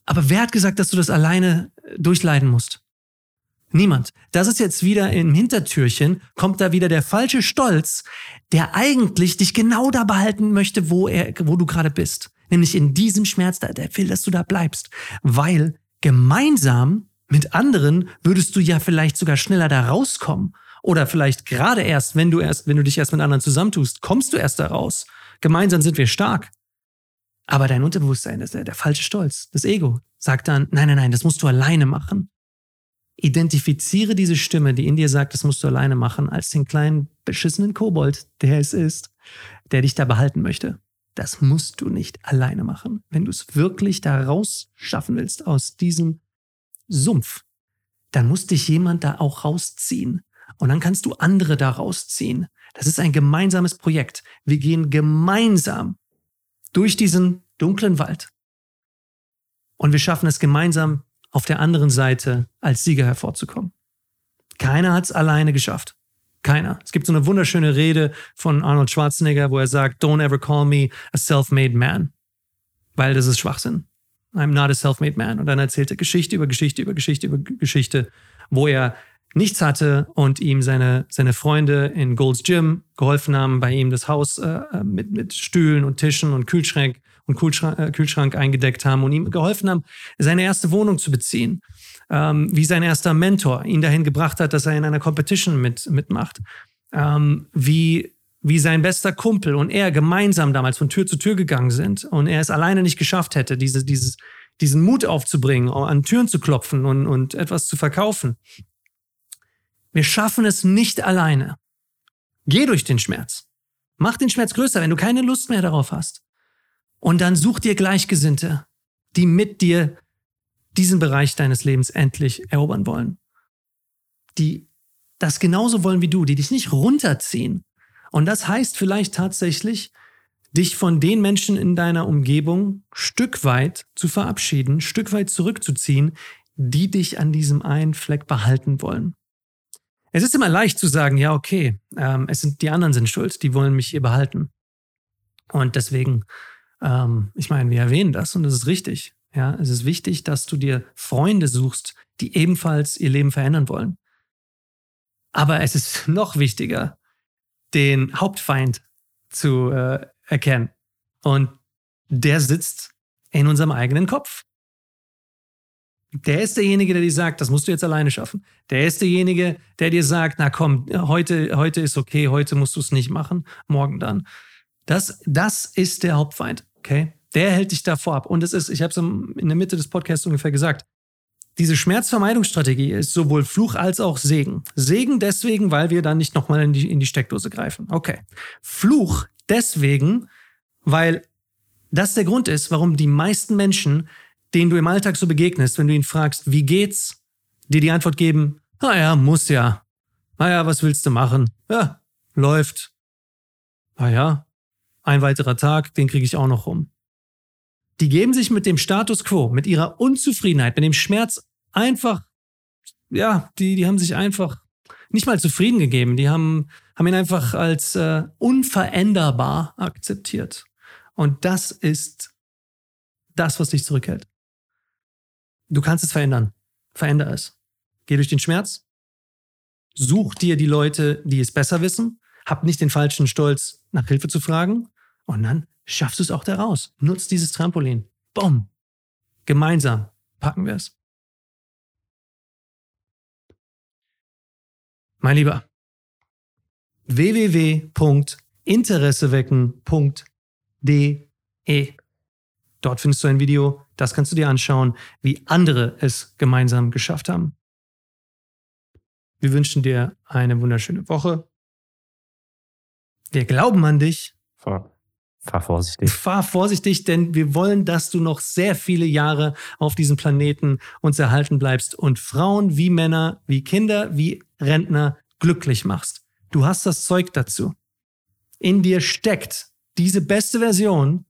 Aber wer hat gesagt, dass du das alleine äh, durchleiden musst? Niemand. Das ist jetzt wieder im Hintertürchen, kommt da wieder der falsche Stolz, der eigentlich dich genau da behalten möchte, wo er, wo du gerade bist. Nämlich in diesem Schmerz, der will, dass du da bleibst. Weil gemeinsam mit anderen würdest du ja vielleicht sogar schneller da rauskommen. Oder vielleicht gerade erst, wenn du erst, wenn du dich erst mit anderen zusammentust, kommst du erst da raus. Gemeinsam sind wir stark. Aber dein Unterbewusstsein, das der, der falsche Stolz, das Ego, sagt dann, nein, nein, nein, das musst du alleine machen. Identifiziere diese Stimme, die in dir sagt, das musst du alleine machen, als den kleinen beschissenen Kobold, der es ist, der dich da behalten möchte. Das musst du nicht alleine machen. Wenn du es wirklich da raus schaffen willst aus diesem Sumpf, dann muss dich jemand da auch rausziehen. Und dann kannst du andere da rausziehen. Das ist ein gemeinsames Projekt. Wir gehen gemeinsam durch diesen dunklen Wald. Und wir schaffen es gemeinsam auf der anderen Seite als Sieger hervorzukommen. Keiner hat es alleine geschafft. Keiner. Es gibt so eine wunderschöne Rede von Arnold Schwarzenegger, wo er sagt, Don't ever call me a self-made man. Weil das ist Schwachsinn. I'm not a self-made man. Und dann erzählt er Geschichte über Geschichte über Geschichte über Geschichte, wo er nichts hatte und ihm seine, seine Freunde in Gold's Gym geholfen haben, bei ihm das Haus äh, mit, mit Stühlen und Tischen und Kühlschrank und Kühlschrank, äh, Kühlschrank eingedeckt haben und ihm geholfen haben, seine erste Wohnung zu beziehen. Ähm, wie sein erster Mentor ihn dahin gebracht hat, dass er in einer Competition mit, mitmacht. Ähm, wie, wie sein bester Kumpel und er gemeinsam damals von Tür zu Tür gegangen sind und er es alleine nicht geschafft hätte, diese, dieses, diesen Mut aufzubringen, an Türen zu klopfen und, und etwas zu verkaufen. Wir schaffen es nicht alleine. Geh durch den Schmerz. Mach den Schmerz größer, wenn du keine Lust mehr darauf hast. Und dann such dir Gleichgesinnte, die mit dir diesen Bereich deines Lebens endlich erobern wollen. Die das genauso wollen wie du, die dich nicht runterziehen. Und das heißt vielleicht tatsächlich, dich von den Menschen in deiner Umgebung Stück weit zu verabschieden, Stück weit zurückzuziehen, die dich an diesem einen Fleck behalten wollen. Es ist immer leicht zu sagen, ja, okay, ähm, es sind die anderen sind schuld, die wollen mich hier behalten. Und deswegen, ähm, ich meine, wir erwähnen das und das ist richtig. Ja, es ist wichtig, dass du dir Freunde suchst, die ebenfalls ihr Leben verändern wollen. Aber es ist noch wichtiger, den Hauptfeind zu äh, erkennen. Und der sitzt in unserem eigenen Kopf. Der ist derjenige, der dir sagt, das musst du jetzt alleine schaffen. Der ist derjenige, der dir sagt, na komm, heute, heute ist okay, heute musst du es nicht machen, morgen dann. Das, das ist der Hauptfeind, okay? Der hält dich davor ab. Und es ist, ich habe es in der Mitte des Podcasts ungefähr gesagt, diese Schmerzvermeidungsstrategie ist sowohl Fluch als auch Segen. Segen deswegen, weil wir dann nicht nochmal in die, in die Steckdose greifen. Okay. Fluch deswegen, weil das der Grund ist, warum die meisten Menschen denen du im Alltag so begegnest, wenn du ihn fragst, wie geht's, dir die Antwort geben, naja, muss ja. Naja, was willst du machen? Ja, läuft. Naja, ein weiterer Tag, den kriege ich auch noch rum. Die geben sich mit dem Status quo, mit ihrer Unzufriedenheit, mit dem Schmerz einfach, ja, die, die haben sich einfach nicht mal zufrieden gegeben. Die haben, haben ihn einfach als äh, unveränderbar akzeptiert. Und das ist das, was dich zurückhält. Du kannst es verändern. Veränder es. Geh durch den Schmerz. Such dir die Leute, die es besser wissen. Hab nicht den falschen Stolz, nach Hilfe zu fragen. Und dann schaffst du es auch da raus. Nutz dieses Trampolin. Bumm. Gemeinsam packen wir es. Mein Lieber, www.interessewecken.de. Dort findest du ein Video, das kannst du dir anschauen, wie andere es gemeinsam geschafft haben. Wir wünschen dir eine wunderschöne Woche. Wir glauben an dich. Fahr, fahr vorsichtig. Fahr vorsichtig, denn wir wollen, dass du noch sehr viele Jahre auf diesem Planeten uns erhalten bleibst und Frauen wie Männer, wie Kinder, wie Rentner glücklich machst. Du hast das Zeug dazu. In dir steckt diese beste Version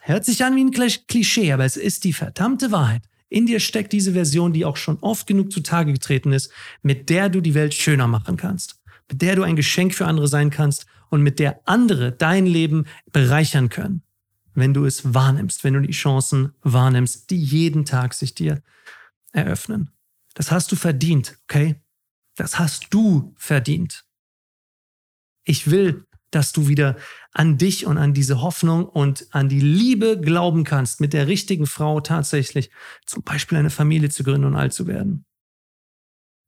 Hört sich an wie ein Klischee, aber es ist die verdammte Wahrheit. In dir steckt diese Version, die auch schon oft genug zutage getreten ist, mit der du die Welt schöner machen kannst, mit der du ein Geschenk für andere sein kannst und mit der andere dein Leben bereichern können. wenn du es wahrnimmst, wenn du die Chancen wahrnimmst, die jeden Tag sich dir eröffnen. Das hast du verdient, okay? Das hast du verdient. Ich will, dass du wieder an dich und an diese Hoffnung und an die Liebe glauben kannst, mit der richtigen Frau tatsächlich zum Beispiel eine Familie zu gründen und alt zu werden.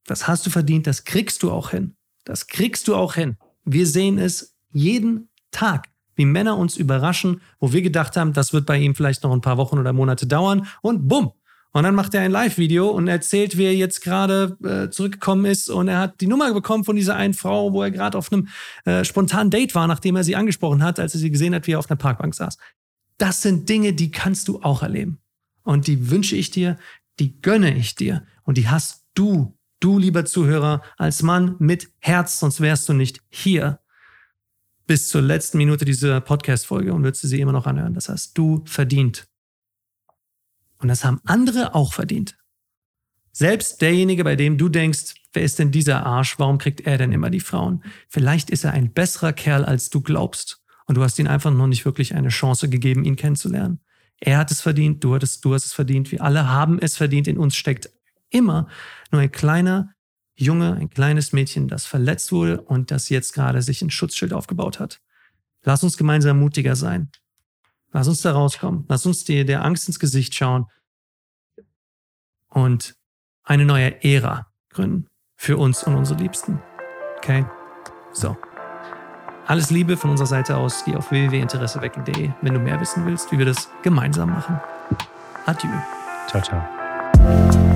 Das hast du verdient, das kriegst du auch hin. Das kriegst du auch hin. Wir sehen es jeden Tag, wie Männer uns überraschen, wo wir gedacht haben, das wird bei ihm vielleicht noch ein paar Wochen oder Monate dauern und bumm. Und dann macht er ein Live-Video und erzählt, wie er jetzt gerade äh, zurückgekommen ist und er hat die Nummer bekommen von dieser einen Frau, wo er gerade auf einem äh, spontanen Date war, nachdem er sie angesprochen hat, als er sie gesehen hat, wie er auf einer Parkbank saß. Das sind Dinge, die kannst du auch erleben. Und die wünsche ich dir, die gönne ich dir und die hast du Du, lieber Zuhörer, als Mann mit Herz, sonst wärst du nicht hier bis zur letzten Minute dieser Podcast-Folge und würdest du sie immer noch anhören. Das hast du verdient. Und das haben andere auch verdient. Selbst derjenige, bei dem du denkst, wer ist denn dieser Arsch? Warum kriegt er denn immer die Frauen? Vielleicht ist er ein besserer Kerl, als du glaubst. Und du hast ihm einfach noch nicht wirklich eine Chance gegeben, ihn kennenzulernen. Er hat es verdient, du, hattest, du hast es verdient, wir alle haben es verdient. In uns steckt immer nur ein kleiner Junge, ein kleines Mädchen, das verletzt wurde und das jetzt gerade sich ein Schutzschild aufgebaut hat. Lass uns gemeinsam mutiger sein. Lass uns da rauskommen. Lass uns die, der Angst ins Gesicht schauen und eine neue Ära gründen für uns und unsere Liebsten. Okay? So. Alles Liebe von unserer Seite aus. Geh auf www.interessewecken.de, wenn du mehr wissen willst, wie wir das gemeinsam machen. Adieu. Ciao, ciao.